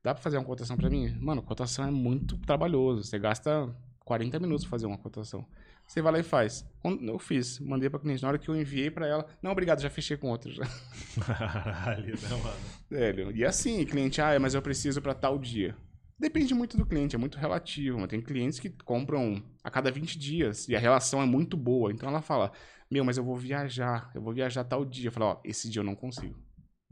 Dá pra fazer uma cotação pra mim? Mano, cotação é muito trabalhoso. Você gasta 40 minutos pra fazer uma cotação. Você vai lá e faz. Eu fiz, mandei pra cliente. Na hora que eu enviei pra ela, não, obrigado, já fechei com outro. Caralho, não, mano. Velho, e assim, cliente, ah, mas eu preciso pra tal dia. Depende muito do cliente, é muito relativo. Mas tem clientes que compram a cada 20 dias e a relação é muito boa. Então ela fala: Meu, mas eu vou viajar, eu vou viajar tal dia. Eu falo: Ó, esse dia eu não consigo.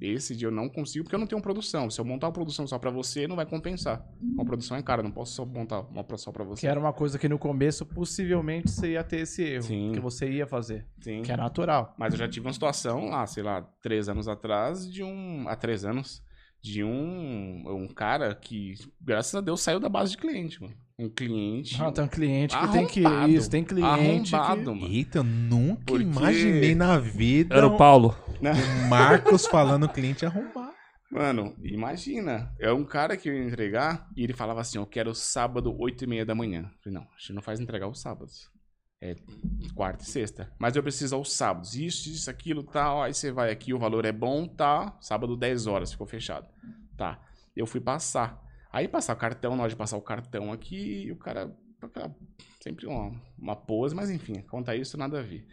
Esse dia eu não consigo porque eu não tenho produção. Se eu montar uma produção só pra você, não vai compensar. Uma produção é cara, não posso só montar uma só pra você. Que era uma coisa que no começo possivelmente você ia ter esse erro. Sim. Que você ia fazer. Sim. Que é natural. Mas eu já tive uma situação lá, sei lá, três anos atrás, de um. Há três anos, de um, um cara que, graças a Deus, saiu da base de cliente, mano. Um cliente. Ah, tem um cliente que tem que. Arrombado. Isso, tem cliente. arrombado, que... mano. Eita, eu nunca Porque- imaginei na vida Era o Paulo. o Marcos falando cliente arrombar. Mano, imagina. É um cara que eu ia entregar e ele falava assim: Eu quero sábado, 8 e meia da manhã. Eu falei: Não, a gente não faz entregar os sábados. É quarta e sexta. Mas eu preciso aos sábados. Isso, isso, aquilo, tal. Aí você vai aqui, o valor é bom, tá? Sábado, 10 horas, ficou fechado. Tá. Eu fui passar. Aí passar o cartão, na hora de passar o cartão aqui, o cara. Sempre uma, uma pose, mas enfim, conta isso, nada a ver.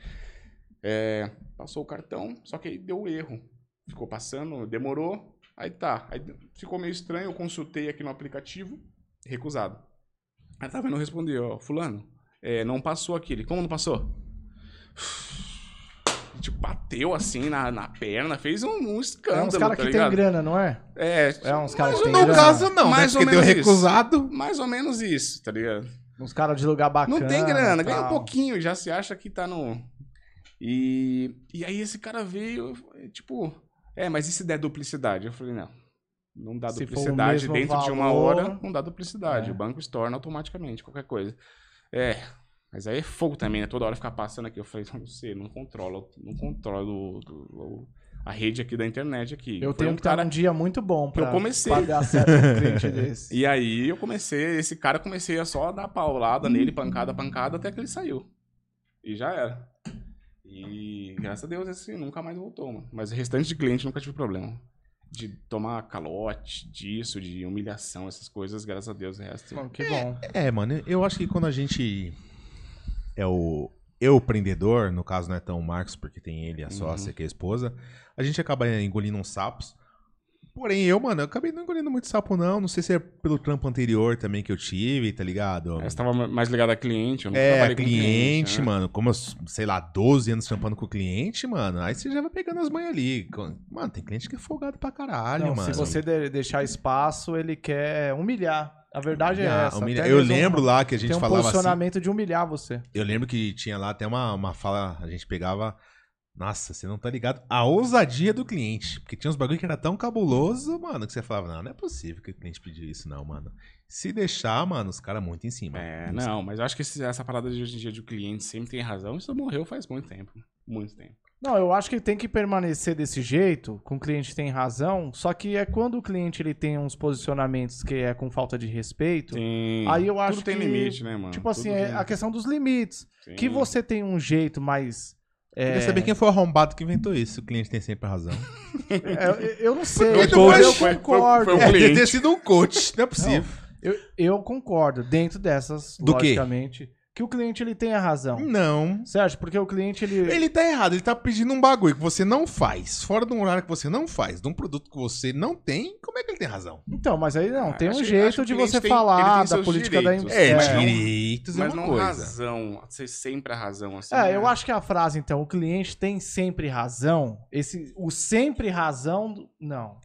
É, passou o cartão, só que aí deu erro. Ficou passando, demorou. Aí tá. Aí ficou meio estranho, eu consultei aqui no aplicativo, recusado. Aí tava vendo responder, ó, fulano, é, não passou aquele. Como não passou? tipo, bateu assim na, na perna, fez um, um É escândalo, uns caras tá que tem grana, não é? É, É uns caras que tem ou No menos- grana. caso, não, Mais né? ou Porque deu menos isso. recusado. Mais ou menos isso, tá ligado? Uns caras de lugar bacana. Não tem grana, ganha um pouquinho, já se acha que tá no. E, e aí esse cara veio, tipo, é, mas e se der duplicidade? Eu falei, não. Não dá Se duplicidade dentro de uma valor- hora, não dá duplicidade. É. O banco estorna automaticamente, qualquer coisa. É, mas aí é fogo também, né? Toda hora ficar passando aqui. Eu falei, não sei, não controlo, não controlo a rede aqui da internet aqui. Eu Foi tenho um que estar num dia muito bom pra, eu comecei. pra dar certo um cliente desse. E aí eu comecei, esse cara comecei a só dar paulada nele, pancada, pancada, até que ele saiu. E já era. E graças a Deus esse nunca mais voltou, mano. Mas o restante de cliente nunca tive problema. De tomar calote, disso, de humilhação, essas coisas, graças a Deus o resto. Bom, que bom. É, mano, eu acho que quando a gente é o eu empreendedor, no caso não é tão o Marcos, porque tem ele, a sócia, que é a esposa, a gente acaba engolindo uns sapos. Porém, eu, mano, eu acabei não engolindo muito sapo, não. Não sei se é pelo trampo anterior também que eu tive, tá ligado? Aí Você tava mais ligado a cliente, eu nunca É, trabalhei com cliente, né? mano. Como eu, sei lá, 12 anos trampando com o cliente, mano. Aí você já vai pegando as manhas ali. Mano, tem cliente que é folgado pra caralho, Não, mano. se você de- deixar espaço, ele quer humilhar. A verdade é Humilhar, essa. humilhar. Eu lembro lá que a gente tem um falava assim. posicionamento de humilhar você. Eu lembro que tinha lá até uma, uma fala, a gente pegava. Nossa, você não tá ligado? A ousadia do cliente. Porque tinha uns bagulho que era tão cabuloso, mano, que você falava, não, não é possível que o cliente pediu isso, não, mano. Se deixar, mano, os caras muito em cima. É, não, mas eu acho que esse- essa parada de hoje em dia de o cliente sempre tem razão, isso morreu faz muito tempo. Muito tempo. Não, eu acho que tem que permanecer desse jeito, com o cliente tem razão, só que é quando o cliente ele tem uns posicionamentos que é com falta de respeito, Tem, Aí eu acho tudo tem que, limite, né, mano? tipo assim, Tudo é tem- a questão dos limites. Sim. Que você tem um jeito mais... é, Queria saber quem foi o arrombado que inventou isso. O cliente tem sempre razão. é, eu não sei, Foi eu, coach, eu foi- foi- concordo. foi o É, ter sido um coach, não é possível. Eu, eu concordo, dentro dessas, Do quê? Que o cliente ele tem a razão. Não. Sérgio, porque o cliente ele... Ele tá errado, ele tá pedindo um bagulho que você não faz, fora de um horário que você não faz, de um produto que você não tem, como é que ele tem razão? Então, mas aí não, Ah, tem um que- jeito que de você tem- falar da política da direitos. É, mas direitos é Mas uma não coisa. razão, ser sempre a razão, assim. É, né? eu acho que a frase, então, o cliente tem sempre razão, esse, o sempre razão, não.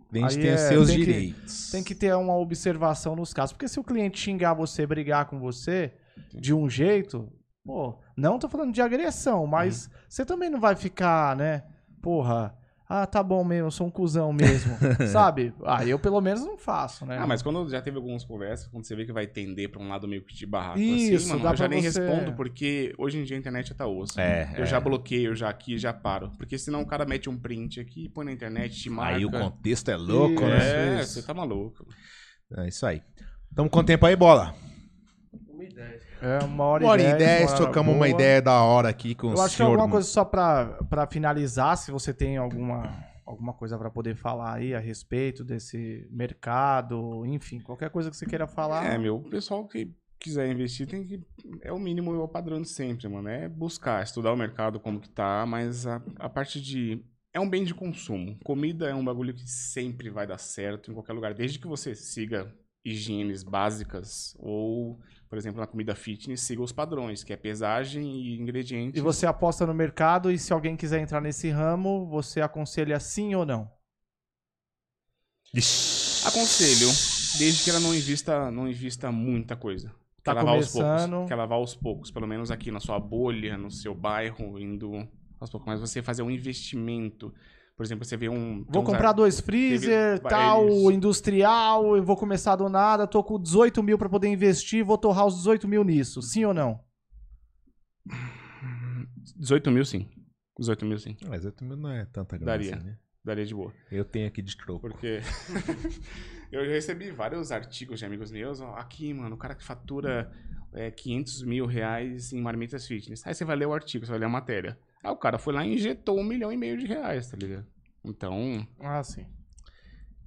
O cliente tem os é, seus tem que- direitos. Tem que ter uma observação nos casos. Porque se o cliente xingar você, brigar com você de um jeito, pô, não tô falando de agressão, mas Uhum. você também não vai ficar, né? Porra, ah, tá bom mesmo, eu sou um cuzão mesmo, sabe? Ah, eu pelo menos não faço, né? Ah, mas quando já teve algumas conversas, quando você vê que vai tender pra um lado meio que de barraco Isso, assim, mano, dá eu já nem você- respondo, porque hoje em dia a internet tá osso. É, Eu é. já bloqueio, já aqui, já paro. Porque senão o cara mete um print aqui, põe na internet, te marca. Aí o contexto é louco, Isso. né? É, Isso. você tá maluco. É isso aí. Tamo com tempo aí, bola. Uma ideia. É uma hora, Uma hora e dez, dez, trocamos uma ideia da hora aqui com Eu o acho que senhor. alguma coisa só pra, pra finalizar, se você tem alguma, alguma coisa pra poder falar aí a respeito desse mercado, enfim, qualquer coisa que você queira falar. É, meu, o pessoal que quiser investir tem que. É o mínimo, é o padrão de sempre, mano. É buscar, estudar o mercado como que tá, mas a, a parte de. É um bem de consumo. Comida é um bagulho que sempre vai dar certo em qualquer lugar. Desde que você siga higienes básicas ou, por exemplo, na comida fitness, siga os padrões, que é pesagem e ingredientes. E você aposta no mercado e se alguém quiser entrar nesse ramo, você aconselha sim ou não? Aconselho, desde que ela não invista, não invista muita coisa. Tá lavar aos começando. poucos. Quer lavar aos poucos, pelo menos aqui na sua bolha, no seu bairro, indo aos poucos. Mas você fazer um investimento. Por exemplo, você vê um. Vou comprar ar- dois freezer, teve- tal, isso. industrial, eu vou começar do nada, tô com 18 mil pra poder investir, vou torrar os 18 mil nisso, sim ou não? 18 mil, sim. 18 mil, sim. Mas eu também não é tanta grana Daria. assim, né? Daria de boa. Eu tenho aqui de troco. Porque eu recebi vários artigos de amigos meus. Ó, aqui, mano, o cara que fatura é, 500 mil reais em marmitas fitness. Aí você vai ler o artigo, você vai ler a matéria. Aí o cara foi lá e injetou um milhão e meio de reais, tá ligado? Então, Ah, sim.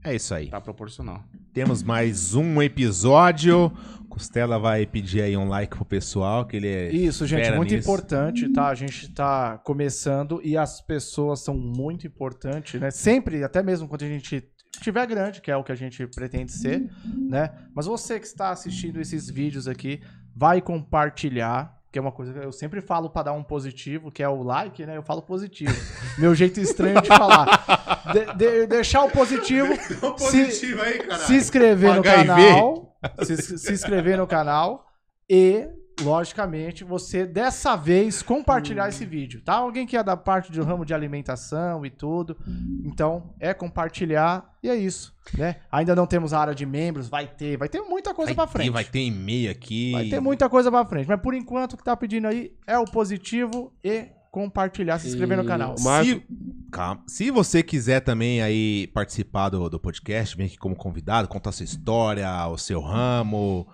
É isso aí. tá proporcional. Temos mais um episódio. Costela vai pedir aí um like pro pessoal, que ele é. Isso, gente, muito nisso. importante, tá? A gente tá começando e as pessoas são muito importantes, né? Sempre, até mesmo quando a gente tiver grande, que é o que a gente pretende ser, né? Mas você que está assistindo esses vídeos aqui, vai compartilhar, que é uma coisa que eu sempre falo pra dar um positivo, que é o like, né? Eu falo positivo. Meu jeito estranho de falar. De- de- deixar o positivo, se, aí, caralho. se inscrever no canal, se, se inscrever no canal e, logicamente, você dessa vez compartilhar esse vídeo, tá? Alguém que é da parte do ramo de alimentação e tudo, então é compartilhar e é isso, né? Ainda não temos a área de membros, vai ter, vai ter muita coisa ter, frente. vai ter e-mail aqui. Vai ter muita coisa pra frente, mas por enquanto o que tá pedindo aí é o positivo e compartilhar, se inscrever no E canal. o Marco- Se, calma. Se você quiser também aí participar do, do podcast, vem aqui como convidado, contar sua história, o seu ramo.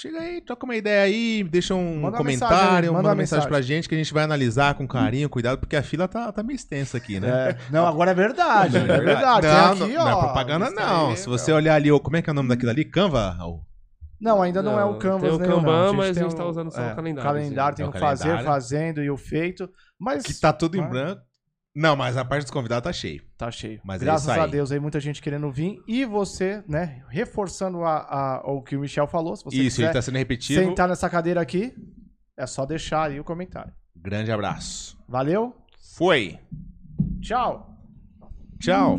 Chega aí, troca uma ideia aí, deixa um Manda comentário, mensagem manda manda uma mensagem mensagem. pra gente que a gente vai analisar com carinho, cuidado, porque a fila tá, tá meio extensa aqui, né? É, não, agora é verdade, é verdade. Não, Tem aqui, não, ó, não é propaganda, não. aí, Se você olhar ali, ó, como é que é o nome daquilo ali? Canva? Não, ainda não, é o Não, Canvas, tem o né? Kanban, não. mas a tem gente tá usando só o calendário, O calendário assim. tem É o o fazer, calendário. fazendo e o feito. Mas Que tá tudo em branco. Não, mas a parte dos convidados tá cheio. tá cheio. Mas é Graças isso a. Deus aí, muita gente querendo vir. E você, né, reforçando a, a- o que o Michel falou, se você Isso, quiser ele tá sendo repetitivo. sentar nessa cadeira aqui, é só deixar aí o comentário. Grande abraço. Valeu, Foi. tchau! Tchau.